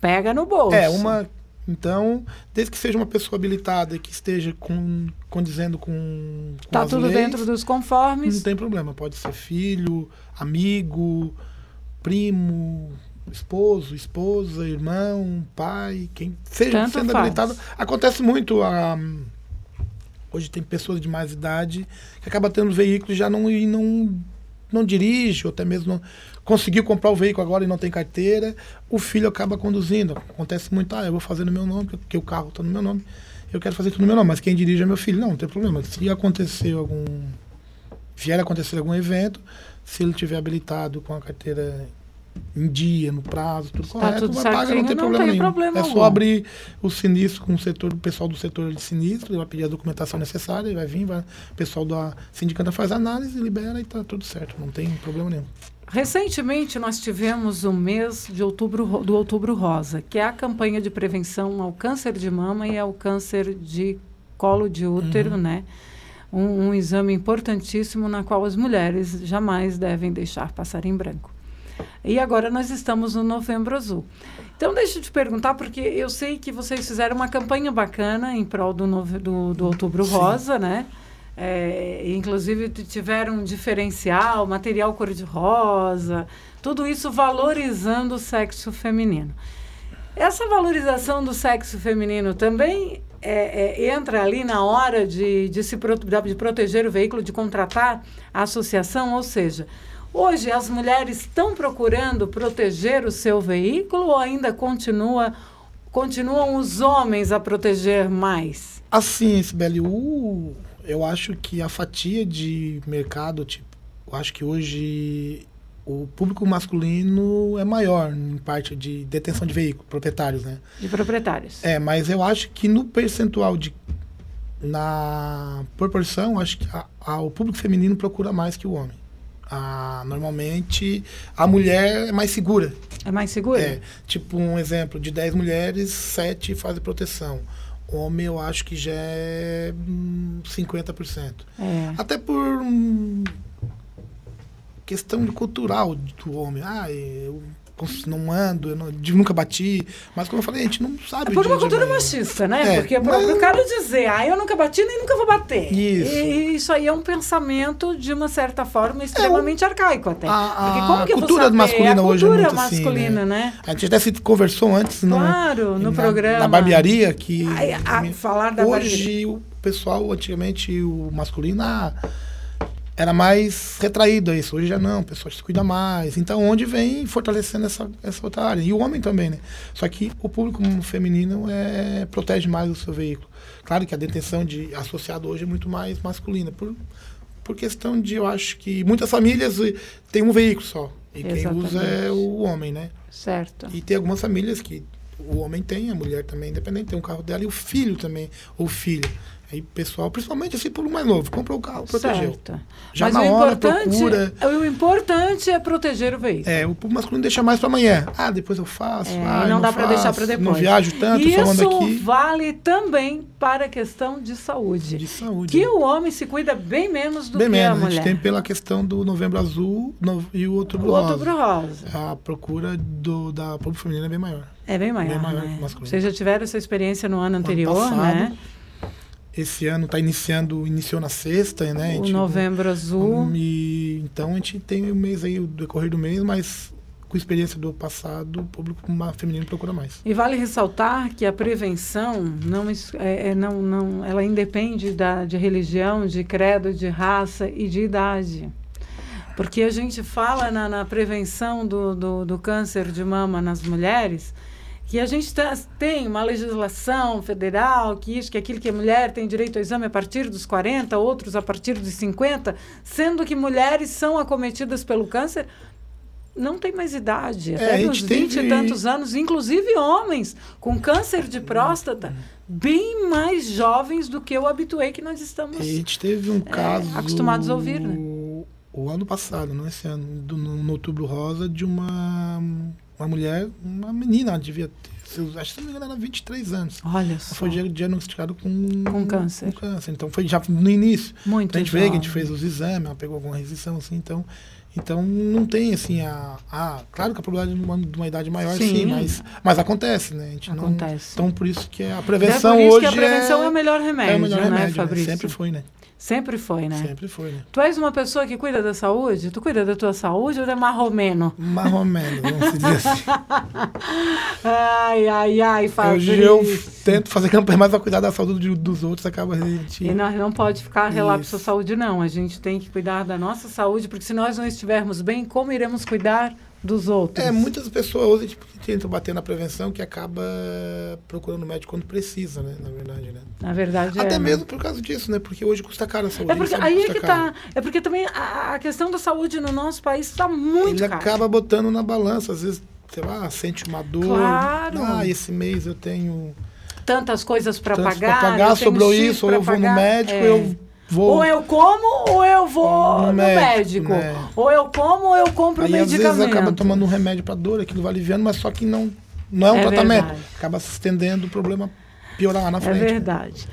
[SPEAKER 2] pega no bolso.
[SPEAKER 3] É, uma. Então, desde que seja uma pessoa habilitada e que esteja com, condizendo com.
[SPEAKER 2] Tá
[SPEAKER 3] as
[SPEAKER 2] tudo
[SPEAKER 3] leis,
[SPEAKER 2] dentro dos conformes.
[SPEAKER 3] Não tem problema. Pode ser filho, amigo, primo, esposo, esposa, irmão, pai, quem seja
[SPEAKER 2] Tanto
[SPEAKER 3] sendo
[SPEAKER 2] faz.
[SPEAKER 3] habilitado. Acontece muito. A, hoje tem pessoas de mais idade que acabam tendo veículo e já não, e não, não dirige, ou até mesmo não- conseguiu comprar o veículo agora e não tem carteira, o filho acaba conduzindo. Acontece muito, ah, eu vou fazer no meu nome, porque o carro está no meu nome, eu quero fazer tudo no meu nome, mas quem dirige é meu filho. Não, não tem problema. Se acontecer algum. vier acontecer algum evento, se ele tiver habilitado com a carteira em dia, no prazo, tudo
[SPEAKER 2] Tá
[SPEAKER 3] correto,
[SPEAKER 2] tudo
[SPEAKER 3] vai pagar, não tem
[SPEAKER 2] não
[SPEAKER 3] problema
[SPEAKER 2] tem
[SPEAKER 3] nenhum.
[SPEAKER 2] problema
[SPEAKER 3] é só abrir o sinistro com o setor, o pessoal do setor de sinistro, ele vai pedir a documentação necessária, ele vai vir, vai, o pessoal da sindicata faz análise, libera e tá tudo certo, não tem problema nenhum.
[SPEAKER 2] Recentemente, nós tivemos o mês de outubro, ro- do Outubro Rosa, que é a campanha de prevenção ao câncer de mama e ao câncer de colo de útero, né? Um, um exame importantíssimo na qual as mulheres jamais devem deixar passar em branco. E agora nós estamos no Novembro Azul. Então, deixa eu te perguntar, porque eu sei que vocês fizeram uma campanha bacana em prol do, nove- do, do Outubro
[SPEAKER 3] Sim.
[SPEAKER 2] Rosa, né? É, inclusive, tiveram um diferencial, material cor-de-rosa, tudo isso valorizando o sexo feminino. Essa valorização do sexo feminino também é, é, entra ali na hora de, de se de proteger o veículo, de contratar a associação, ou seja, hoje as mulheres estão procurando proteger o seu veículo ou ainda continua, continuam os homens a proteger mais?
[SPEAKER 3] Assim, Sibeli, o, eu acho que a fatia de mercado, tipo, eu acho que hoje o público masculino é maior em parte de detenção de veículos, proprietários, né?
[SPEAKER 2] De proprietários.
[SPEAKER 3] É, mas eu acho que no percentual de. Na proporção, acho que a- a- o público feminino procura mais que o homem. Ah, normalmente, a mulher é mais segura.
[SPEAKER 2] É mais seguro?
[SPEAKER 3] É, tipo um exemplo, de 10 mulheres, 7 fazem proteção. Homem, eu acho que já é hum, 50%.
[SPEAKER 2] É.
[SPEAKER 3] Até por hum, questão cultural do homem. Ah, eu não ando, eu não- nunca bati. Mas como eu falei, a gente não sabe.
[SPEAKER 2] É por uma cultura machista, né?
[SPEAKER 3] É,
[SPEAKER 2] Porque para
[SPEAKER 3] mas-
[SPEAKER 2] o cara dizer, ah, eu nunca bati nem nunca vou bater.
[SPEAKER 3] Isso.
[SPEAKER 2] E, isso aí é um pensamento, de uma certa forma, extremamente arcaico até.
[SPEAKER 3] É, a-
[SPEAKER 2] Porque
[SPEAKER 3] a cultura masculina
[SPEAKER 2] a
[SPEAKER 3] hoje é
[SPEAKER 2] cultura
[SPEAKER 3] muito assim,
[SPEAKER 2] masculina,
[SPEAKER 3] né?
[SPEAKER 2] né?
[SPEAKER 3] A gente até se conversou antes no,
[SPEAKER 2] Claro, no
[SPEAKER 3] na,
[SPEAKER 2] programa.
[SPEAKER 3] na barbearia que
[SPEAKER 2] Ai, a- falar da
[SPEAKER 3] hoje o pessoal antigamente o masculino ah, era mais retraído a isso. Hoje já não o pessoal se cuida mais. Então onde vem fortalecendo essa, essa outra área? E o homem também né? Só que o público feminino é protege mais o seu veículo. Claro que a detenção de associado hoje é muito mais masculina por por questão de eu acho que muitas famílias eh, têm um veículo só. E quem usa é
[SPEAKER 2] Exatamente.
[SPEAKER 3] o homem né?
[SPEAKER 2] Certo.
[SPEAKER 3] e tem algumas famílias que o homem tem, a mulher também, independente, tem um carro dela e o filho também, ou filha. Aí o pessoal, principalmente esse público mais novo, comprou o carro, protegeu.
[SPEAKER 2] Certo.
[SPEAKER 3] Já
[SPEAKER 2] Mas
[SPEAKER 3] na
[SPEAKER 2] o
[SPEAKER 3] hora
[SPEAKER 2] importante,
[SPEAKER 3] procura.
[SPEAKER 2] o importante é proteger o veículo.
[SPEAKER 3] É, o público masculino deixa mais para amanhã. Ah, depois eu faço.
[SPEAKER 2] É,
[SPEAKER 3] ah,
[SPEAKER 2] não dá para deixar para depois.
[SPEAKER 3] Não viajo tanto,
[SPEAKER 2] Isso
[SPEAKER 3] aqui.
[SPEAKER 2] vale também para a questão de saúde.
[SPEAKER 3] De saúde.
[SPEAKER 2] Que o homem se cuida bem menos do
[SPEAKER 3] Bem
[SPEAKER 2] que
[SPEAKER 3] menos.
[SPEAKER 2] a
[SPEAKER 3] A
[SPEAKER 2] mulher.
[SPEAKER 3] gente tem pela questão do novembro azul no- e o outubro
[SPEAKER 2] o
[SPEAKER 3] rosa.
[SPEAKER 2] outubro rosa.
[SPEAKER 3] A procura do, da público feminino é bem maior.
[SPEAKER 2] É bem maior,
[SPEAKER 3] Bem maior
[SPEAKER 2] né?
[SPEAKER 3] o.
[SPEAKER 2] Vocês já tiveram essa experiência no ano anterior,
[SPEAKER 3] passado,
[SPEAKER 2] né?
[SPEAKER 3] Esse ano está iniciando, iniciou na sexta, né?
[SPEAKER 2] O
[SPEAKER 3] gente-
[SPEAKER 2] novembro azul.
[SPEAKER 3] E, então a gente tem o mês aí, o decorrer do mês, mas com experiência do passado, o público feminino procura mais.
[SPEAKER 2] E vale ressaltar que a prevenção não, é, é, não, não, ela independe da, de religião, de credo, de raça e de idade. Porque a gente fala na, na prevenção do, do, do câncer de mama nas mulheres que a gente tá- tem uma legislação federal que isso, que aquilo que a mulher tem direito ao exame a partir dos 40, outros a partir dos 50, sendo que mulheres são acometidas pelo câncer não tem mais idade,
[SPEAKER 3] É,
[SPEAKER 2] até
[SPEAKER 3] a
[SPEAKER 2] nos
[SPEAKER 3] gente
[SPEAKER 2] 20 e
[SPEAKER 3] teve-
[SPEAKER 2] tantos anos, inclusive homens com câncer de próstata, bem mais jovens do que eu habituei que nós estamos.
[SPEAKER 3] E a gente teve um caso.
[SPEAKER 2] É, acostumados a ouvir, né?
[SPEAKER 3] O ano passado, não esse ano, do- no, no Outubro Rosa, de uma, uma mulher, uma menina, ela devia ter, seus- acho que se não me engano, era 23 anos.
[SPEAKER 2] Olha
[SPEAKER 3] Ela
[SPEAKER 2] só,
[SPEAKER 3] foi dia- diagnosticada com,
[SPEAKER 2] Com câncer.
[SPEAKER 3] com câncer. Então foi já no início.
[SPEAKER 2] muito
[SPEAKER 3] Então, a gente vê que a gente
[SPEAKER 2] jovem.
[SPEAKER 3] fez os exames, ela pegou alguma resistência, assim, então. Então não tem assim a. a claro que a probabilidade de uma, de uma idade maior, sim,
[SPEAKER 2] Sim.
[SPEAKER 3] mas, mas acontece, né? A gente não-
[SPEAKER 2] Acontece.
[SPEAKER 3] então por isso que a
[SPEAKER 2] É
[SPEAKER 3] prevenção
[SPEAKER 2] por isso
[SPEAKER 3] hoje.
[SPEAKER 2] que a prevenção é, o melhor remédio,
[SPEAKER 3] é o melhor
[SPEAKER 2] né,
[SPEAKER 3] remédio, né?
[SPEAKER 2] Fabrício?
[SPEAKER 3] Sempre foi, né?
[SPEAKER 2] Sempre foi, né?
[SPEAKER 3] Sempre foi, né?
[SPEAKER 2] Tu és uma pessoa que cuida da saúde? Tu cuida da tua saúde ou é marromeno?
[SPEAKER 3] Menos, vamos dizer assim.
[SPEAKER 2] Ai, ai, ai,
[SPEAKER 3] Hoje
[SPEAKER 2] Fabrício.
[SPEAKER 3] eu tento fazer campanha mais pra cuidar da saúde de- dos outros, acaba a gente.
[SPEAKER 2] E nós não pode ficar relapso à saúde, não. A gente tem que cuidar da nossa saúde, porque se nós não estivermos estivermos bem, como iremos cuidar dos outros?
[SPEAKER 3] É, muitas pessoas hoje tipo, tentam bater na prevenção que acaba procurando médico quando precisa, né? Na verdade, né?
[SPEAKER 2] Na verdade,
[SPEAKER 3] Até
[SPEAKER 2] é, né?
[SPEAKER 3] mesmo por causa disso, né? Porque hoje custa caro a saúde.
[SPEAKER 2] É porque aí é que
[SPEAKER 3] caro.
[SPEAKER 2] tá. É porque também a, a questão da saúde no nosso país está muito
[SPEAKER 3] Ele
[SPEAKER 2] cara.
[SPEAKER 3] acaba botando na balança, às vezes, sei lá, sente uma dor.
[SPEAKER 2] Claro.
[SPEAKER 3] Ah, esse mês eu tenho
[SPEAKER 2] Tantas coisas para pagar. eu
[SPEAKER 3] pagar, sobrou isso, ou eu vou no médico,
[SPEAKER 2] É.
[SPEAKER 3] eu vou.
[SPEAKER 2] Ou eu como ou eu vou
[SPEAKER 3] No
[SPEAKER 2] no,
[SPEAKER 3] médico,
[SPEAKER 2] médico.
[SPEAKER 3] né?
[SPEAKER 2] Ou eu como ou eu compro
[SPEAKER 3] Aí às
[SPEAKER 2] medicamento.
[SPEAKER 3] vezes acaba tomando um remédio pra dor, aquilo vai aliviando, mas só que não, não é um
[SPEAKER 2] É
[SPEAKER 3] tratamento.
[SPEAKER 2] verdade.
[SPEAKER 3] Acaba se estendendo o problema piorar lá na
[SPEAKER 2] É
[SPEAKER 3] frente.
[SPEAKER 2] verdade.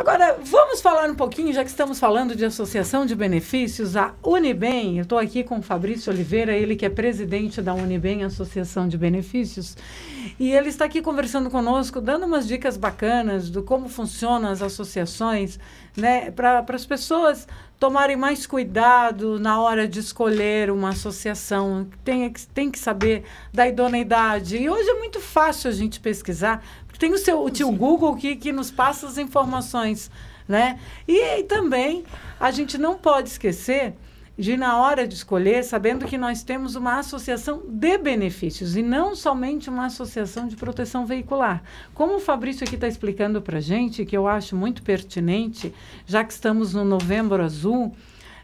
[SPEAKER 2] Agora, vamos falar um pouquinho, já que estamos falando de associação de benefícios, a Unibem. Eu estou aqui com o Fabrício Oliveira, ele que é presidente da Unibem, Associação de Benefícios. E ele está aqui conversando conosco, dando umas dicas bacanas do como funcionam as associações, né, para as pessoas tomarem mais cuidado na hora de escolher uma associação. Tem, que- tem que saber da idoneidade. E hoje é muito fácil a gente pesquisar, tem o seu o tio Google que, que nos passa as informações. Né? E, também a gente não pode esquecer de, na hora de escolher, sabendo que nós temos uma associação de benefícios e não somente uma associação de proteção veicular. Como o Fabrício aqui está explicando para a gente, que eu acho muito pertinente, já que estamos no Novembro Azul,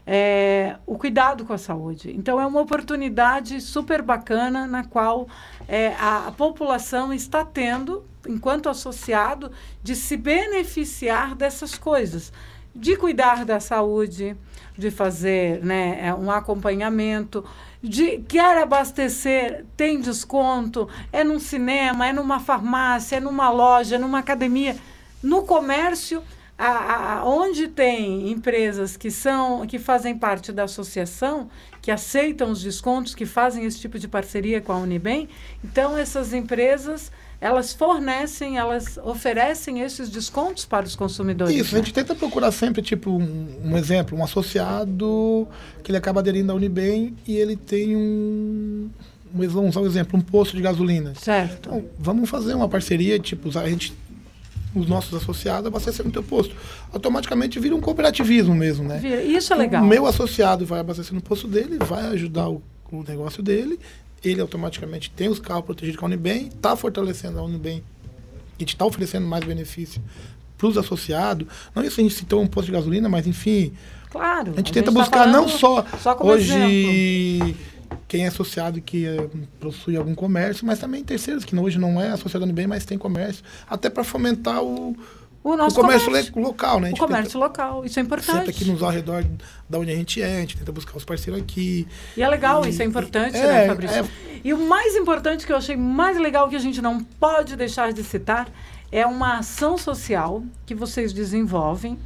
[SPEAKER 2] é, o cuidado com a saúde. Então, é uma oportunidade super bacana na qual é, a, a população está tendo, enquanto associado, de se beneficiar dessas coisas, de cuidar da saúde, de fazer né, é, um acompanhamento, de quer abastecer, tem desconto, é num cinema, é numa farmácia, é numa loja, é numa academia, no comércio a, a, onde tem empresas que são que fazem parte da associação, que aceitam os descontos, que fazem esse tipo de parceria com a Unibem, então essas empresas elas fornecem, elas oferecem esses descontos para os consumidores.
[SPEAKER 3] Isso, a gente tenta procurar sempre, tipo, um, um exemplo, um associado que ele acaba aderindo à Unibem e ele tem um. vamos usar um exemplo, um posto de gasolina.
[SPEAKER 2] Certo.
[SPEAKER 3] Então, vamos fazer uma parceria, tipo, a gente os nossos associados abastecem no teu posto. Automaticamente vira um cooperativismo mesmo, né?
[SPEAKER 2] Isso é legal.
[SPEAKER 3] O meu associado vai abastecer no posto dele, vai ajudar o, o negócio dele, ele automaticamente tem os carros protegidos com a Unibem, está fortalecendo a Unibem, a gente está oferecendo mais benefício para os associados. Não isso a gente citou um posto de gasolina, mas enfim,
[SPEAKER 2] Claro.
[SPEAKER 3] a gente tenta
[SPEAKER 2] tá
[SPEAKER 3] buscar não
[SPEAKER 2] falando
[SPEAKER 3] só,
[SPEAKER 2] só
[SPEAKER 3] hoje quem é associado que eh, possui algum comércio, mas também terceiros que não- hoje não é associado à Unibem, mas tem comércio, até para fomentar o,
[SPEAKER 2] o
[SPEAKER 3] o
[SPEAKER 2] nosso
[SPEAKER 3] comércio,
[SPEAKER 2] comércio,
[SPEAKER 3] le- local, né?
[SPEAKER 2] O
[SPEAKER 3] gente tenta-
[SPEAKER 2] comércio local. Isso é importante.
[SPEAKER 3] senta aqui nos arredor da onde a gente é, a gente tenta buscar os parceiros aqui.
[SPEAKER 2] E é legal,
[SPEAKER 3] E-
[SPEAKER 2] isso é importante,
[SPEAKER 3] é,
[SPEAKER 2] né, Fabrício?
[SPEAKER 3] é.
[SPEAKER 2] E o mais importante que eu achei mais legal que a gente não pode deixar de citar é uma ação social que vocês desenvolvem.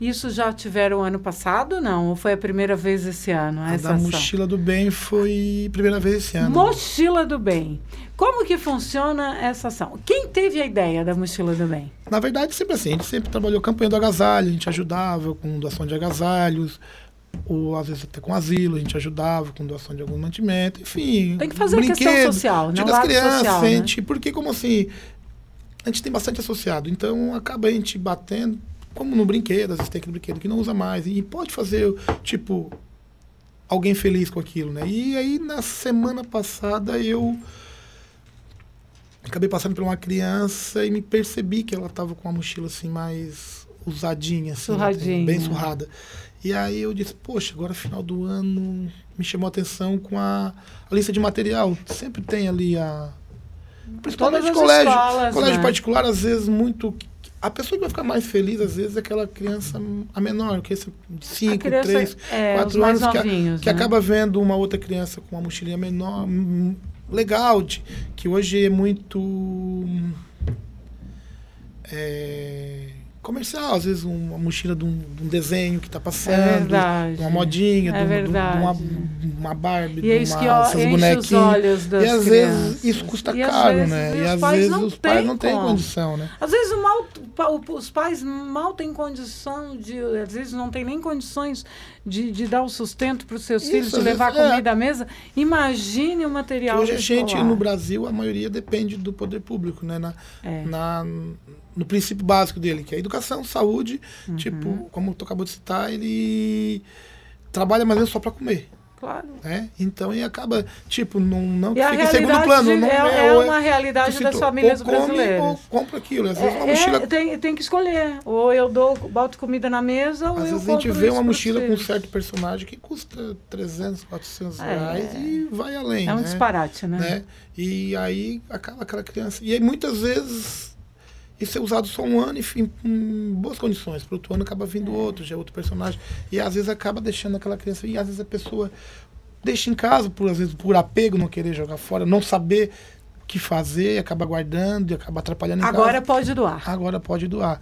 [SPEAKER 2] Isso já tiveram ano passado, não? Ou foi a primeira vez esse ano?
[SPEAKER 3] A
[SPEAKER 2] Essa
[SPEAKER 3] da
[SPEAKER 2] ação?
[SPEAKER 3] mochila do bem foi a primeira vez esse ano.
[SPEAKER 2] Mochila do Bem. Como que funciona essa ação? Quem teve a ideia da Mochila do Bem?
[SPEAKER 3] Na verdade, sempre assim, a gente sempre trabalhou campanha do agasalho, a gente ajudava com doação de agasalhos, ou às vezes até com asilo, a gente ajudava com doação de algum mantimento, enfim.
[SPEAKER 2] Tem que fazer a questão social, né?
[SPEAKER 3] Dia das crianças,
[SPEAKER 2] social, né?
[SPEAKER 3] gente, porque como assim, a gente tem bastante associado, então acaba a gente batendo, como no brinquedo, às vezes tem aquele brinquedo que não usa mais, e pode fazer, tipo, alguém feliz com aquilo, né? E aí, na semana passada, eu acabei passando por uma criança e me percebi que ela estava com uma mochila assim mais usadinha, assim,
[SPEAKER 2] Surradinha.
[SPEAKER 3] bem surrada. E aí eu disse, poxa, agora final do ano me chamou a atenção com a, a lista de material. Sempre tem ali a. Principalmente colégio.
[SPEAKER 2] escolas,
[SPEAKER 3] colégio
[SPEAKER 2] né?
[SPEAKER 3] particular, às vezes, muito. A pessoa que vai ficar mais feliz, às vezes, é aquela criança a menor, que é de
[SPEAKER 2] A
[SPEAKER 3] 5,
[SPEAKER 2] criança,
[SPEAKER 3] 3,
[SPEAKER 2] é, os
[SPEAKER 3] 4
[SPEAKER 2] mais
[SPEAKER 3] anos, que, que
[SPEAKER 2] né?
[SPEAKER 3] acaba vendo uma outra criança com uma mochilinha menor, hum, legal, de- que hoje é muito hum, é, comercial, às vezes uma mochila de um, de um desenho que está
[SPEAKER 2] É
[SPEAKER 3] passando,
[SPEAKER 2] verdade.
[SPEAKER 3] uma modinha,
[SPEAKER 2] É
[SPEAKER 3] de, um- de um- uma, uma Barbie,
[SPEAKER 2] E é
[SPEAKER 3] de uma,
[SPEAKER 2] que ó,
[SPEAKER 3] essas bonequinhas. E às
[SPEAKER 2] crianças.
[SPEAKER 3] vezes isso custa
[SPEAKER 2] E
[SPEAKER 3] caro,
[SPEAKER 2] vezes
[SPEAKER 3] né? E às vezes os pais não têm condição, né?
[SPEAKER 2] Às vezes mal, os pais mal têm condição de, às vezes não têm nem condições de, de dar o sustento para os seus
[SPEAKER 3] Isso,
[SPEAKER 2] filhos, de levar
[SPEAKER 3] vezes, é.
[SPEAKER 2] comida à mesa. Imagine o material
[SPEAKER 3] Hoje a gente,
[SPEAKER 2] escolar.
[SPEAKER 3] no Brasil, a maioria depende do poder público, né? Na,
[SPEAKER 2] É.
[SPEAKER 3] na- no princípio básico dele, que é educação, saúde.
[SPEAKER 2] Uhum.
[SPEAKER 3] Tipo, como tu acabou de citar, ele trabalha mais ou menos só para comer.
[SPEAKER 2] Claro.
[SPEAKER 3] Né? Então, e acaba, tipo, não, não
[SPEAKER 2] E
[SPEAKER 3] fica em segundo plano. Não
[SPEAKER 2] é, é
[SPEAKER 3] ou
[SPEAKER 2] uma realidade das famílias
[SPEAKER 3] ou come
[SPEAKER 2] brasileiras.
[SPEAKER 3] Ou compra aquilo. Às vezes uma
[SPEAKER 2] É,
[SPEAKER 3] mochila.
[SPEAKER 2] é, tem, tem que escolher. Ou eu dou, boto comida na mesa, ou
[SPEAKER 3] Às
[SPEAKER 2] eu
[SPEAKER 3] vezes a gente vê uma mochila com um certo personagem que custa 300, 400
[SPEAKER 2] É.
[SPEAKER 3] reais e vai além.
[SPEAKER 2] É um
[SPEAKER 3] né?
[SPEAKER 2] disparate, né?
[SPEAKER 3] né? E aí acaba aquela criança. E aí muitas vezes isso é usado só um ano e em, em boas condições. Para outro ano acaba vindo outro, já é outro personagem. E às vezes acaba deixando aquela criança. E às vezes a pessoa deixa em casa, por, às vezes por apego, não querer jogar fora, não saber o que fazer, e acaba guardando e acaba atrapalhando em
[SPEAKER 2] Agora
[SPEAKER 3] casa.
[SPEAKER 2] pode doar.
[SPEAKER 3] Agora pode doar.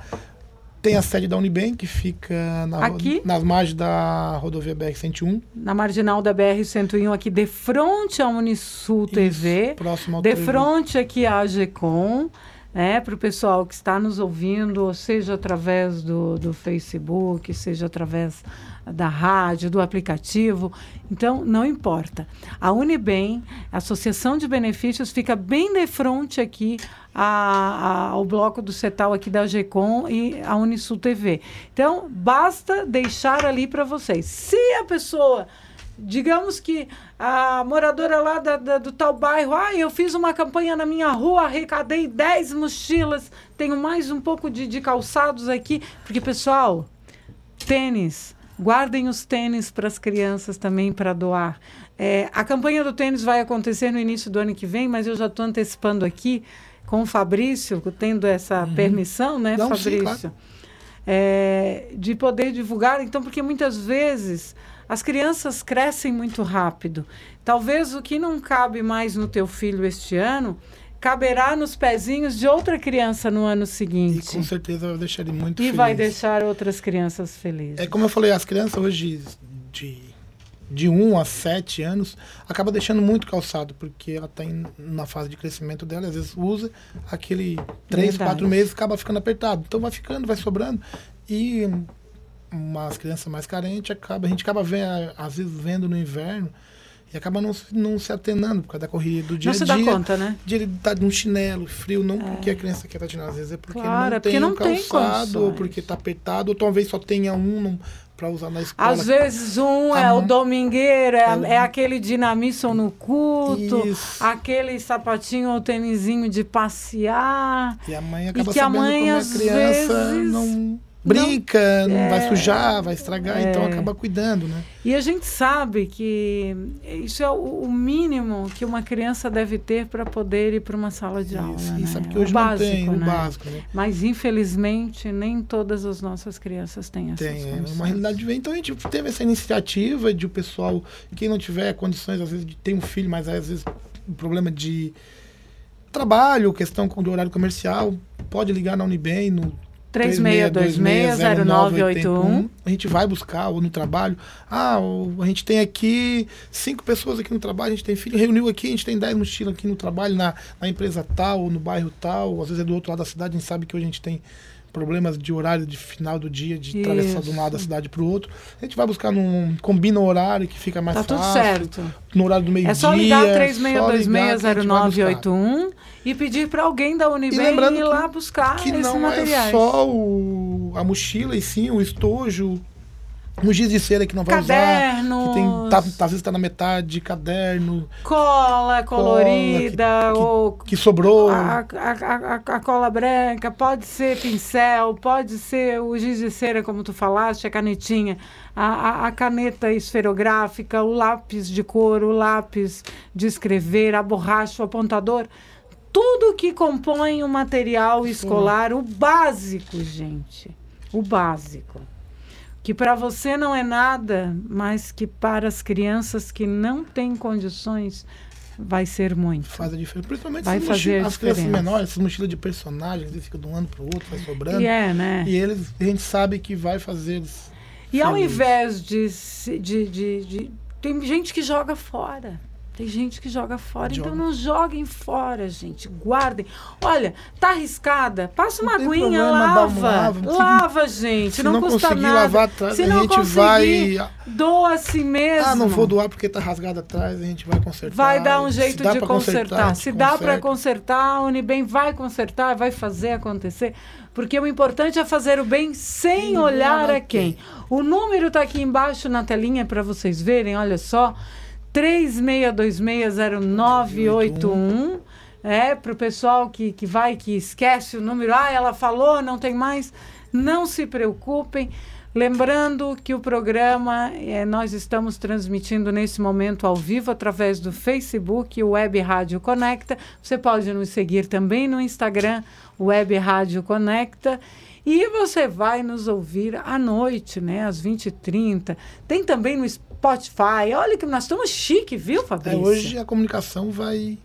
[SPEAKER 3] Tem a sede da Unibem, que fica na,
[SPEAKER 2] Aqui?
[SPEAKER 3] nas margens da rodovia BR-101.
[SPEAKER 2] Na marginal da BR-101, aqui de frente à Unisul TV.
[SPEAKER 3] Isso, próximo ao
[SPEAKER 2] De frente aqui à AGCOM, né, para o pessoal que está nos ouvindo, ou seja através do, do Facebook, seja através da rádio, do aplicativo. Então, não importa. A Unibem, a Associação de Benefícios, fica bem de frente aqui a- a- ao bloco do CETAL aqui da AGCOM e a Unisul TV. Então, basta deixar ali para vocês. Se a pessoa Digamos que a moradora lá da- da- do tal bairro, ah, eu fiz uma campanha na minha rua, arrecadei 10 mochilas, tenho mais um pouco de, de calçados aqui. Porque, pessoal, tênis, guardem os tênis para as crianças também para doar. É, a campanha do tênis vai acontecer no início do ano que vem, mas eu já estou antecipando aqui com o Fabrício, tendo essa permissão, né,
[SPEAKER 3] Não, sim,
[SPEAKER 2] Fabrício?
[SPEAKER 3] claro.
[SPEAKER 2] é, de poder divulgar. Então, porque muitas vezes as crianças crescem muito rápido. Talvez o que não cabe mais no teu filho este ano caberá nos pezinhos de outra criança no ano
[SPEAKER 3] E
[SPEAKER 2] seguinte.
[SPEAKER 3] com certeza vai deixar ele muito
[SPEAKER 2] E
[SPEAKER 3] feliz.
[SPEAKER 2] vai deixar outras crianças felizes.
[SPEAKER 3] É como eu falei, as crianças hoje de, de 1 a 7 anos acaba deixando muito calçado, porque ela está na fase de crescimento dela, às vezes usa aquele 3,
[SPEAKER 2] Verdade.
[SPEAKER 3] 4 meses acaba ficando apertado. Então vai ficando, vai sobrando. E umas crianças mais carentes, acaba, a gente acaba vendo, às vezes vendo no inverno e acaba não, se- não se atenando por causa da corrida do dia
[SPEAKER 2] não
[SPEAKER 3] a
[SPEAKER 2] se
[SPEAKER 3] dia.
[SPEAKER 2] dá conta, né?
[SPEAKER 3] De ele estar num chinelo frio, não porque a criança quer estar de chinelo, às vezes é porque
[SPEAKER 2] Claro, é
[SPEAKER 3] não
[SPEAKER 2] porque
[SPEAKER 3] tem
[SPEAKER 2] não
[SPEAKER 3] um
[SPEAKER 2] tem
[SPEAKER 3] calçado, ou porque está apertado, ou talvez só tenha um para usar na escola.
[SPEAKER 2] Às vezes um
[SPEAKER 3] A
[SPEAKER 2] é o
[SPEAKER 3] mãe-
[SPEAKER 2] domingueiro, é,
[SPEAKER 3] É-
[SPEAKER 2] é aquele dinamisson no culto,
[SPEAKER 3] Isso.
[SPEAKER 2] aquele sapatinho ou tênisinho de passear.
[SPEAKER 3] E a mãe acaba
[SPEAKER 2] que a
[SPEAKER 3] sabendo
[SPEAKER 2] mãe,
[SPEAKER 3] como a criança
[SPEAKER 2] vezes,
[SPEAKER 3] não brinca, não,
[SPEAKER 2] é,
[SPEAKER 3] vai sujar, vai estragar, então
[SPEAKER 2] é.
[SPEAKER 3] acaba cuidando, né?
[SPEAKER 2] E a gente sabe que isso é o, o mínimo que uma criança deve ter para poder ir para uma sala de aula.
[SPEAKER 3] Isso,
[SPEAKER 2] né?
[SPEAKER 3] e sabe que
[SPEAKER 2] O
[SPEAKER 3] hoje não
[SPEAKER 2] básico,
[SPEAKER 3] tem o
[SPEAKER 2] né?
[SPEAKER 3] básico, né?
[SPEAKER 2] Mas infelizmente nem todas as nossas crianças têm essas
[SPEAKER 3] Tem, é
[SPEAKER 2] condições.
[SPEAKER 3] uma realidade de Então a gente teve essa iniciativa de o pessoal, quem não tiver condições, às vezes, de ter um filho, mas às vezes um problema de trabalho, questão do horário comercial, pode ligar na Unibem no
[SPEAKER 2] 36260981.
[SPEAKER 3] A gente vai buscar, ou no trabalho. Ah, a gente tem aqui cinco pessoas aqui no trabalho, a gente tem filho, reuniu aqui, a gente tem dez mochilas aqui no trabalho, na, na empresa tal, ou no bairro tal, às vezes é do outro lado da cidade, a gente sabe que hoje a gente tem problemas de horário de final do dia, de atravessar de um lado da cidade para o outro. A gente vai buscar num. combina o horário que fica mais
[SPEAKER 2] Tá tudo
[SPEAKER 3] fácil.
[SPEAKER 2] certo.
[SPEAKER 3] No horário do meio-dia.
[SPEAKER 2] É só ligar
[SPEAKER 3] só ligar que a gente vai buscar.
[SPEAKER 2] 36260981 e pedir para alguém da Unibem ir lá buscar
[SPEAKER 3] que não
[SPEAKER 2] materiais.
[SPEAKER 3] é só o, a mochila e sim o estojo, um giz de cera que não vai usar,
[SPEAKER 2] Cadernos,
[SPEAKER 3] que tem, tá, às vezes está na metade, caderno
[SPEAKER 2] cola colorida
[SPEAKER 3] que-
[SPEAKER 2] ou
[SPEAKER 3] que sobrou.
[SPEAKER 2] a, a, a, a- cola branca, pode ser pincel, pode ser o giz de cera, como tu falaste, a canetinha, a, a, caneta esferográfica, o lápis de cor, o lápis de escrever, a borracha, o apontador. Tudo que compõe o material escolar, o básico, gente. O básico. Que para você não é nada, mas que para as crianças que não têm condições vai ser muito.
[SPEAKER 3] Faz a diferença. Principalmente
[SPEAKER 2] Vai fazer
[SPEAKER 3] as crianças menores, essas mochilas de personagens, eles ficam de um ano para o outro, vai sobrando.
[SPEAKER 2] E é, né?
[SPEAKER 3] E eles, a gente sabe que vai fazer eles.
[SPEAKER 2] E ao invés de, de, de, de- Tem gente que joga fora. Tem gente que joga fora,
[SPEAKER 3] Joga.
[SPEAKER 2] então não joguem fora, gente. Guardem. Olha, tá arriscada? Passa uma aguinha,
[SPEAKER 3] problema,
[SPEAKER 2] lava.
[SPEAKER 3] uma lava.
[SPEAKER 2] Gente.
[SPEAKER 3] Se
[SPEAKER 2] não,
[SPEAKER 3] não,
[SPEAKER 2] custa
[SPEAKER 3] conseguir
[SPEAKER 2] nada.
[SPEAKER 3] lavar atrás,
[SPEAKER 2] Se
[SPEAKER 3] a
[SPEAKER 2] não
[SPEAKER 3] gente
[SPEAKER 2] conseguir,
[SPEAKER 3] vai.
[SPEAKER 2] doa a si mesmo.
[SPEAKER 3] Ah, não vou doar porque tá rasgado atrás, a gente vai consertar.
[SPEAKER 2] Vai dar um jeito de consertar. Se dá para
[SPEAKER 3] conserta.
[SPEAKER 2] consertar, a Unibem vai consertar, vai fazer acontecer. Porque o importante é fazer o bem sem
[SPEAKER 3] Sem
[SPEAKER 2] olhar a quem.
[SPEAKER 3] quem.
[SPEAKER 2] O número está aqui embaixo na telinha para vocês verem, olha só. 36260981. É, para o pessoal que, que vai, que esquece o número. Ah, ela falou, não tem mais. Não se preocupem. Lembrando que o programa eh, nós estamos transmitindo nesse momento ao vivo através do Facebook, Web Rádio Conecta. Você pode nos seguir também no Instagram, Web Rádio Conecta. E você vai nos ouvir à noite, né? Às 20h30. Tem também no Spotify. Olha que nós estamos chique, viu,
[SPEAKER 3] É,
[SPEAKER 2] Fabrício?
[SPEAKER 3] hoje a comunicação vai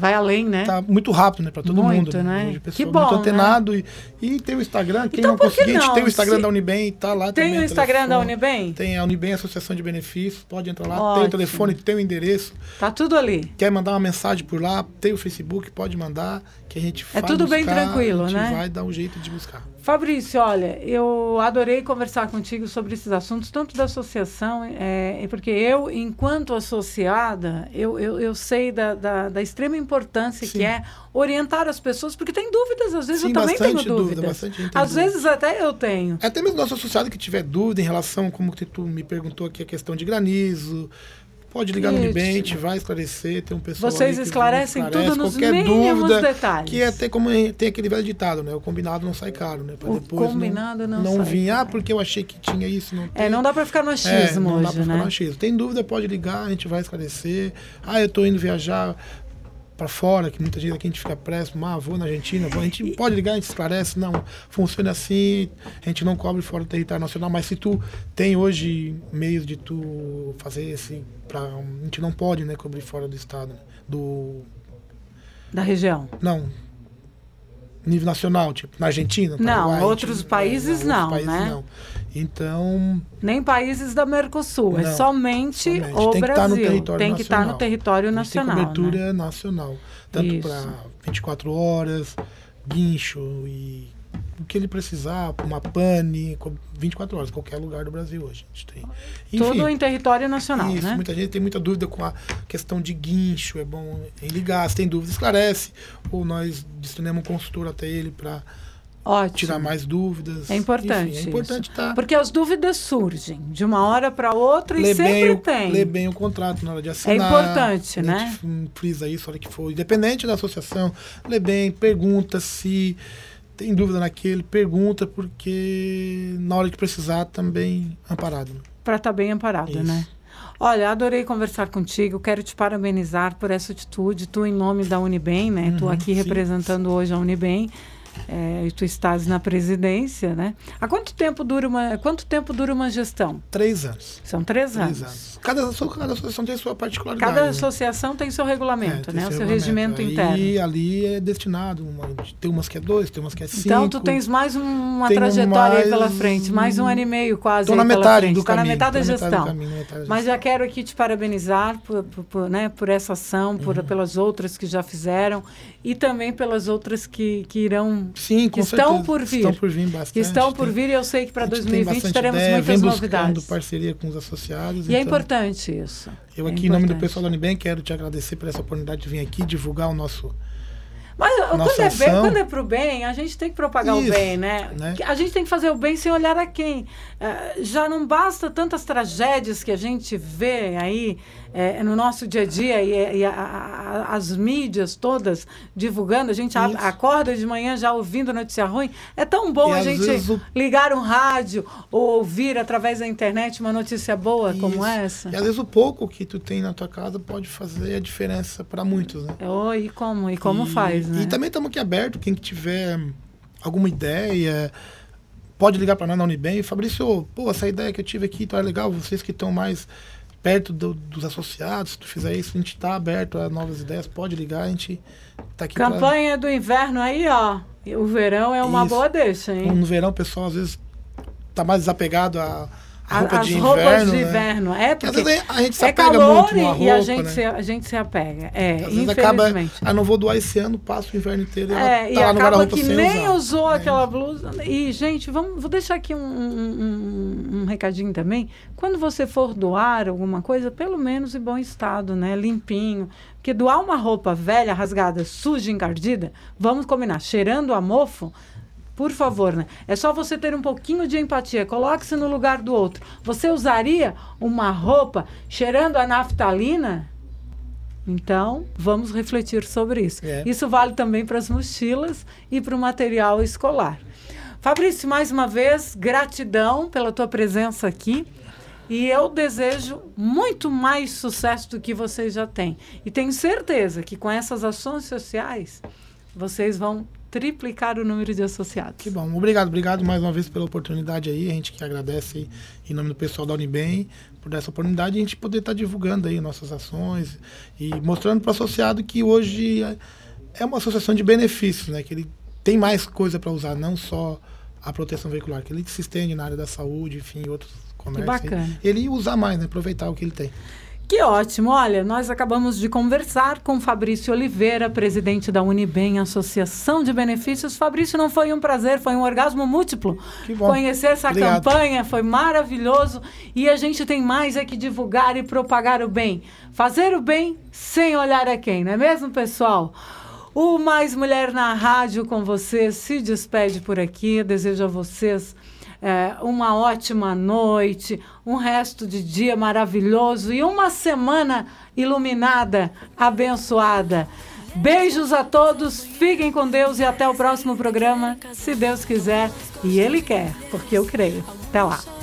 [SPEAKER 2] Vai além, né?
[SPEAKER 3] tá muito rápido, né, para todo
[SPEAKER 2] Muito,
[SPEAKER 3] mundo.
[SPEAKER 2] né?
[SPEAKER 3] Pessoal
[SPEAKER 2] Que
[SPEAKER 3] é
[SPEAKER 2] bom,
[SPEAKER 3] muito
[SPEAKER 2] né?
[SPEAKER 3] antenado e, e tem o Instagram, quem
[SPEAKER 2] Então,
[SPEAKER 3] não conseguir,
[SPEAKER 2] não?
[SPEAKER 3] tem o Instagram
[SPEAKER 2] Se-
[SPEAKER 3] da Unibem, tá lá
[SPEAKER 2] Tem
[SPEAKER 3] também.
[SPEAKER 2] o Instagram da. Unibem?
[SPEAKER 3] Tem a Unibem Associação de Benefícios, pode entrar lá, tem
[SPEAKER 2] Ótimo.
[SPEAKER 3] o telefone, tem o endereço.
[SPEAKER 2] Tá tudo ali.
[SPEAKER 3] Quer mandar uma mensagem por lá, tem o Facebook, pode mandar, que a gente
[SPEAKER 2] É tudo bem
[SPEAKER 3] buscar,
[SPEAKER 2] tranquilo,
[SPEAKER 3] a gente
[SPEAKER 2] né?
[SPEAKER 3] vai dar um jeito de buscar.
[SPEAKER 2] Fabrício, olha, eu adorei conversar contigo sobre esses assuntos, tanto da associação, é, porque eu, enquanto associada, eu, eu, eu sei da, da, da extrema importância que
[SPEAKER 3] Sim.
[SPEAKER 2] é orientar as pessoas, porque tem dúvidas, às vezes
[SPEAKER 3] Sim,
[SPEAKER 2] eu também tenho
[SPEAKER 3] bastante dúvida,
[SPEAKER 2] dúvidas.
[SPEAKER 3] bastante gente
[SPEAKER 2] às
[SPEAKER 3] dúvida.
[SPEAKER 2] vezes até eu tenho.
[SPEAKER 3] Até mesmo nosso associado que tiver dúvida em relação, como que tu me perguntou aqui, a questão de granizo, pode ligar no
[SPEAKER 2] Isso.
[SPEAKER 3] A gente vai esclarecer, tem um pessoal
[SPEAKER 2] Vocês esclarecem
[SPEAKER 3] esclarece
[SPEAKER 2] tudo nos
[SPEAKER 3] qualquer dúvida,
[SPEAKER 2] detalhes.
[SPEAKER 3] Que é até como tem aquele velho ditado, né? O combinado não sai caro, né? Pra
[SPEAKER 2] O
[SPEAKER 3] depois
[SPEAKER 2] combinado não
[SPEAKER 3] não
[SPEAKER 2] sai
[SPEAKER 3] vir, ah, porque eu achei que tinha isso, não tem.
[SPEAKER 2] É, não dá para ficar no
[SPEAKER 3] É,
[SPEAKER 2] achismo
[SPEAKER 3] não dá
[SPEAKER 2] hoje,
[SPEAKER 3] pra ficar
[SPEAKER 2] né?
[SPEAKER 3] no achismo. Tem dúvida, pode ligar, a gente vai esclarecer. Ah, eu tô indo viajar para fora, que muita gente aqui a gente fica próximo, ah, vou na Argentina, vou. a gente pode ligar, a gente esclarece, não, funciona assim, a gente não cobre fora do território nacional, mas se tu tem hoje meios de tu fazer esse, pra, a gente não pode, né, cobrir fora do estado, né, do,
[SPEAKER 2] Da região.
[SPEAKER 3] não, nível nacional, tipo, na Argentina,
[SPEAKER 2] Não,
[SPEAKER 3] Paraguai, gente-
[SPEAKER 2] outros países
[SPEAKER 3] outros
[SPEAKER 2] não,
[SPEAKER 3] países
[SPEAKER 2] né?
[SPEAKER 3] não. Então,
[SPEAKER 2] Nem países da Mercosul, é
[SPEAKER 3] Não,
[SPEAKER 2] somente,
[SPEAKER 3] somente.
[SPEAKER 2] o
[SPEAKER 3] Tem que estar no
[SPEAKER 2] Brasil.
[SPEAKER 3] território
[SPEAKER 2] tem que estar no
[SPEAKER 3] nacional.
[SPEAKER 2] território
[SPEAKER 3] gente tem
[SPEAKER 2] nacional.
[SPEAKER 3] cobertura
[SPEAKER 2] né?
[SPEAKER 3] nacional. Tanto para 24 horas, guincho e o que ele precisar, uma pane, co- 24 horas, qualquer lugar do Brasil hoje. A gente tem. Enfim,
[SPEAKER 2] Tudo em território nacional,
[SPEAKER 3] isso,
[SPEAKER 2] né?
[SPEAKER 3] muita gente tem muita dúvida com a questão de guincho, é bom ligar, se tem dúvida, esclarece. Ou nós destinamos um consultor até ele para
[SPEAKER 2] Ótimo.
[SPEAKER 3] tirar mais dúvidas.
[SPEAKER 2] É importante.
[SPEAKER 3] Enfim, é importante estar.
[SPEAKER 2] Porque as dúvidas surgem de uma hora para outra e
[SPEAKER 3] ler
[SPEAKER 2] sempre
[SPEAKER 3] o,
[SPEAKER 2] tem.
[SPEAKER 3] ler bem o contrato na hora de assinar.
[SPEAKER 2] importante,
[SPEAKER 3] A
[SPEAKER 2] né?
[SPEAKER 3] gente frisa isso, hora que for. Independente da associação, lê bem, pergunta se tem dúvida naquele, pergunta, porque na hora que precisar também amparado. né?
[SPEAKER 2] Para estar bem amparado,
[SPEAKER 3] Isso.
[SPEAKER 2] né? Olha, adorei conversar contigo. Quero te parabenizar por essa atitude. Tu, em nome da Unibem, né? tu
[SPEAKER 3] Uhum,
[SPEAKER 2] aqui
[SPEAKER 3] sim.
[SPEAKER 2] representando hoje a Unibem. É, e tu estás na presidência, né? Há quanto tempo dura uma, quanto tempo dura uma gestão?
[SPEAKER 3] Três anos.
[SPEAKER 2] São três,
[SPEAKER 3] Três
[SPEAKER 2] anos.
[SPEAKER 3] anos. Cada, cada associação tem sua particularidade.
[SPEAKER 2] Cada
[SPEAKER 3] né?
[SPEAKER 2] associação tem seu
[SPEAKER 3] É,
[SPEAKER 2] regulamento,
[SPEAKER 3] tem
[SPEAKER 2] né? O seu regimento
[SPEAKER 3] Aí,
[SPEAKER 2] interno.
[SPEAKER 3] ali é destinado. Uma, tem umas que é dois, tem umas que é cinco.
[SPEAKER 2] Então, tu tens mais um- uma trajetória aí
[SPEAKER 3] mais
[SPEAKER 2] pela frente, mais um ano e meio quase
[SPEAKER 3] Tô
[SPEAKER 2] aí
[SPEAKER 3] na metade
[SPEAKER 2] frente.
[SPEAKER 3] do
[SPEAKER 2] Tá
[SPEAKER 3] caminho.
[SPEAKER 2] na metade da gestão.
[SPEAKER 3] caminho, metade
[SPEAKER 2] Mas já quero aqui te parabenizar por, por- por, né, por essa ação, por,
[SPEAKER 3] Uhum.
[SPEAKER 2] pelas outras que já fizeram e também pelas outras que, que irão,
[SPEAKER 3] Sim,
[SPEAKER 2] que
[SPEAKER 3] com
[SPEAKER 2] estão
[SPEAKER 3] certeza.
[SPEAKER 2] por vir.
[SPEAKER 3] Estão por vir bastante.
[SPEAKER 2] que estão por vir e eu sei que para
[SPEAKER 3] a gente tem
[SPEAKER 2] 2020
[SPEAKER 3] bastante
[SPEAKER 2] teremos
[SPEAKER 3] ideia,
[SPEAKER 2] muitas
[SPEAKER 3] vem
[SPEAKER 2] novidades.
[SPEAKER 3] parceria com os associados.
[SPEAKER 2] E é
[SPEAKER 3] então,
[SPEAKER 2] importante isso.
[SPEAKER 3] Eu
[SPEAKER 2] É
[SPEAKER 3] aqui, em nome do pessoal da Unibem, quero te agradecer por essa oportunidade de vir aqui divulgar o nosso...
[SPEAKER 2] Mas quando é, bem,
[SPEAKER 3] ação-
[SPEAKER 2] quando é pro bem, a gente tem que propagar o
[SPEAKER 3] Isso,
[SPEAKER 2] bem, né?
[SPEAKER 3] né?
[SPEAKER 2] A gente tem que fazer o bem sem olhar a quem. Eh, já não basta tantas tragédias que a gente vê aí eh, no nosso dia a dia e, e a- a- as mídias todas divulgando. A gente a- acorda de manhã já ouvindo notícia ruim. É tão bom
[SPEAKER 3] E
[SPEAKER 2] a gente
[SPEAKER 3] o-
[SPEAKER 2] ligar um rádio ou ouvir através da internet uma notícia boa como
[SPEAKER 3] Isso.
[SPEAKER 2] essa.
[SPEAKER 3] E às vezes o pouco que tu tem na tua casa pode fazer a diferença para muitos, né?
[SPEAKER 2] Oh, e como? E como
[SPEAKER 3] E-
[SPEAKER 2] faz, né?
[SPEAKER 3] E também estamos aqui aberto, quem que tiver alguma ideia, pode ligar para nós na Unibem. Fabrício, pô, essa ideia que eu tive aqui tá legal, vocês que estão mais perto do- dos associados, se tu fizer isso, a gente está aberto a novas ideias, pode ligar, a gente tá aqui pra-
[SPEAKER 2] Campanha do inverno aí, ó. O verão é uma
[SPEAKER 3] Isso.
[SPEAKER 2] boa deixa, hein?
[SPEAKER 3] No verão, o pessoal às vezes tá mais desapegado a, A roupa
[SPEAKER 2] as
[SPEAKER 3] de
[SPEAKER 2] roupas
[SPEAKER 3] inverno,
[SPEAKER 2] de
[SPEAKER 3] né?
[SPEAKER 2] inverno. É
[SPEAKER 3] Porque às vezes a gente se
[SPEAKER 2] é
[SPEAKER 3] apega
[SPEAKER 2] calor
[SPEAKER 3] muito
[SPEAKER 2] e,
[SPEAKER 3] numa
[SPEAKER 2] e a,
[SPEAKER 3] roupa,
[SPEAKER 2] gente
[SPEAKER 3] né?
[SPEAKER 2] se, a gente se apega. É,
[SPEAKER 3] Às vezes acaba,
[SPEAKER 2] infelizmente.
[SPEAKER 3] ah, não vou doar esse ano, passo o inverno inteiro e
[SPEAKER 2] É, e
[SPEAKER 3] tá lá no
[SPEAKER 2] acaba que nem
[SPEAKER 3] usar.
[SPEAKER 2] usou
[SPEAKER 3] É.
[SPEAKER 2] aquela blusa. E, gente, vamos, vou deixar aqui um, um, um- um recadinho também. Quando você for doar alguma coisa, pelo menos em bom estado, né? Limpinho. Porque doar uma roupa velha, rasgada, suja, encardida, vamos combinar, cheirando a mofo, por favor, né? É só você ter um pouquinho de empatia. Coloque-se no lugar do outro. Você usaria uma roupa cheirando a naftalina? Então, vamos refletir sobre isso.
[SPEAKER 3] É.
[SPEAKER 2] Isso vale também para as mochilas e para o material escolar. Fabrício, mais uma vez, gratidão pela tua presença aqui. E eu desejo muito mais sucesso do que vocês já têm. E tenho certeza que com essas ações sociais, vocês vão triplicar o número de associados.
[SPEAKER 3] Que bom. Obrigado, obrigado mais uma vez pela oportunidade aí. A gente que agradece aí, em nome do pessoal da Unibem por essa oportunidade e a gente poder estar divulgando aí nossas ações e mostrando para o associado que hoje é- uma associação de benefícios, né? Que ele tem mais coisa para usar, não só a proteção veicular, que ele se estende na área da saúde, enfim, outros comércios. aí.
[SPEAKER 2] bacana.
[SPEAKER 3] Ele usar mais, né? Aproveitar o que ele tem.
[SPEAKER 2] Que ótimo! Olha, nós acabamos de conversar com Fabrício Oliveira, presidente da Unibem, Associação de Benefícios. Fabrício, não foi um prazer, foi um orgasmo múltiplo.
[SPEAKER 3] Que bom.
[SPEAKER 2] Conhecer essa
[SPEAKER 3] Obrigado.
[SPEAKER 2] campanha foi maravilhoso e a gente tem mais é que divulgar e propagar o bem. Fazer o bem sem olhar a quem, não é mesmo, pessoal? O Mais Mulher na Rádio com vocês se despede por aqui. Desejo a vocês é, uma ótima noite, um resto de dia maravilhoso e uma semana iluminada, abençoada. Beijos a todos, fiquem com Deus e até o próximo programa, se Deus quiser e Ele quer, porque eu creio. Até lá.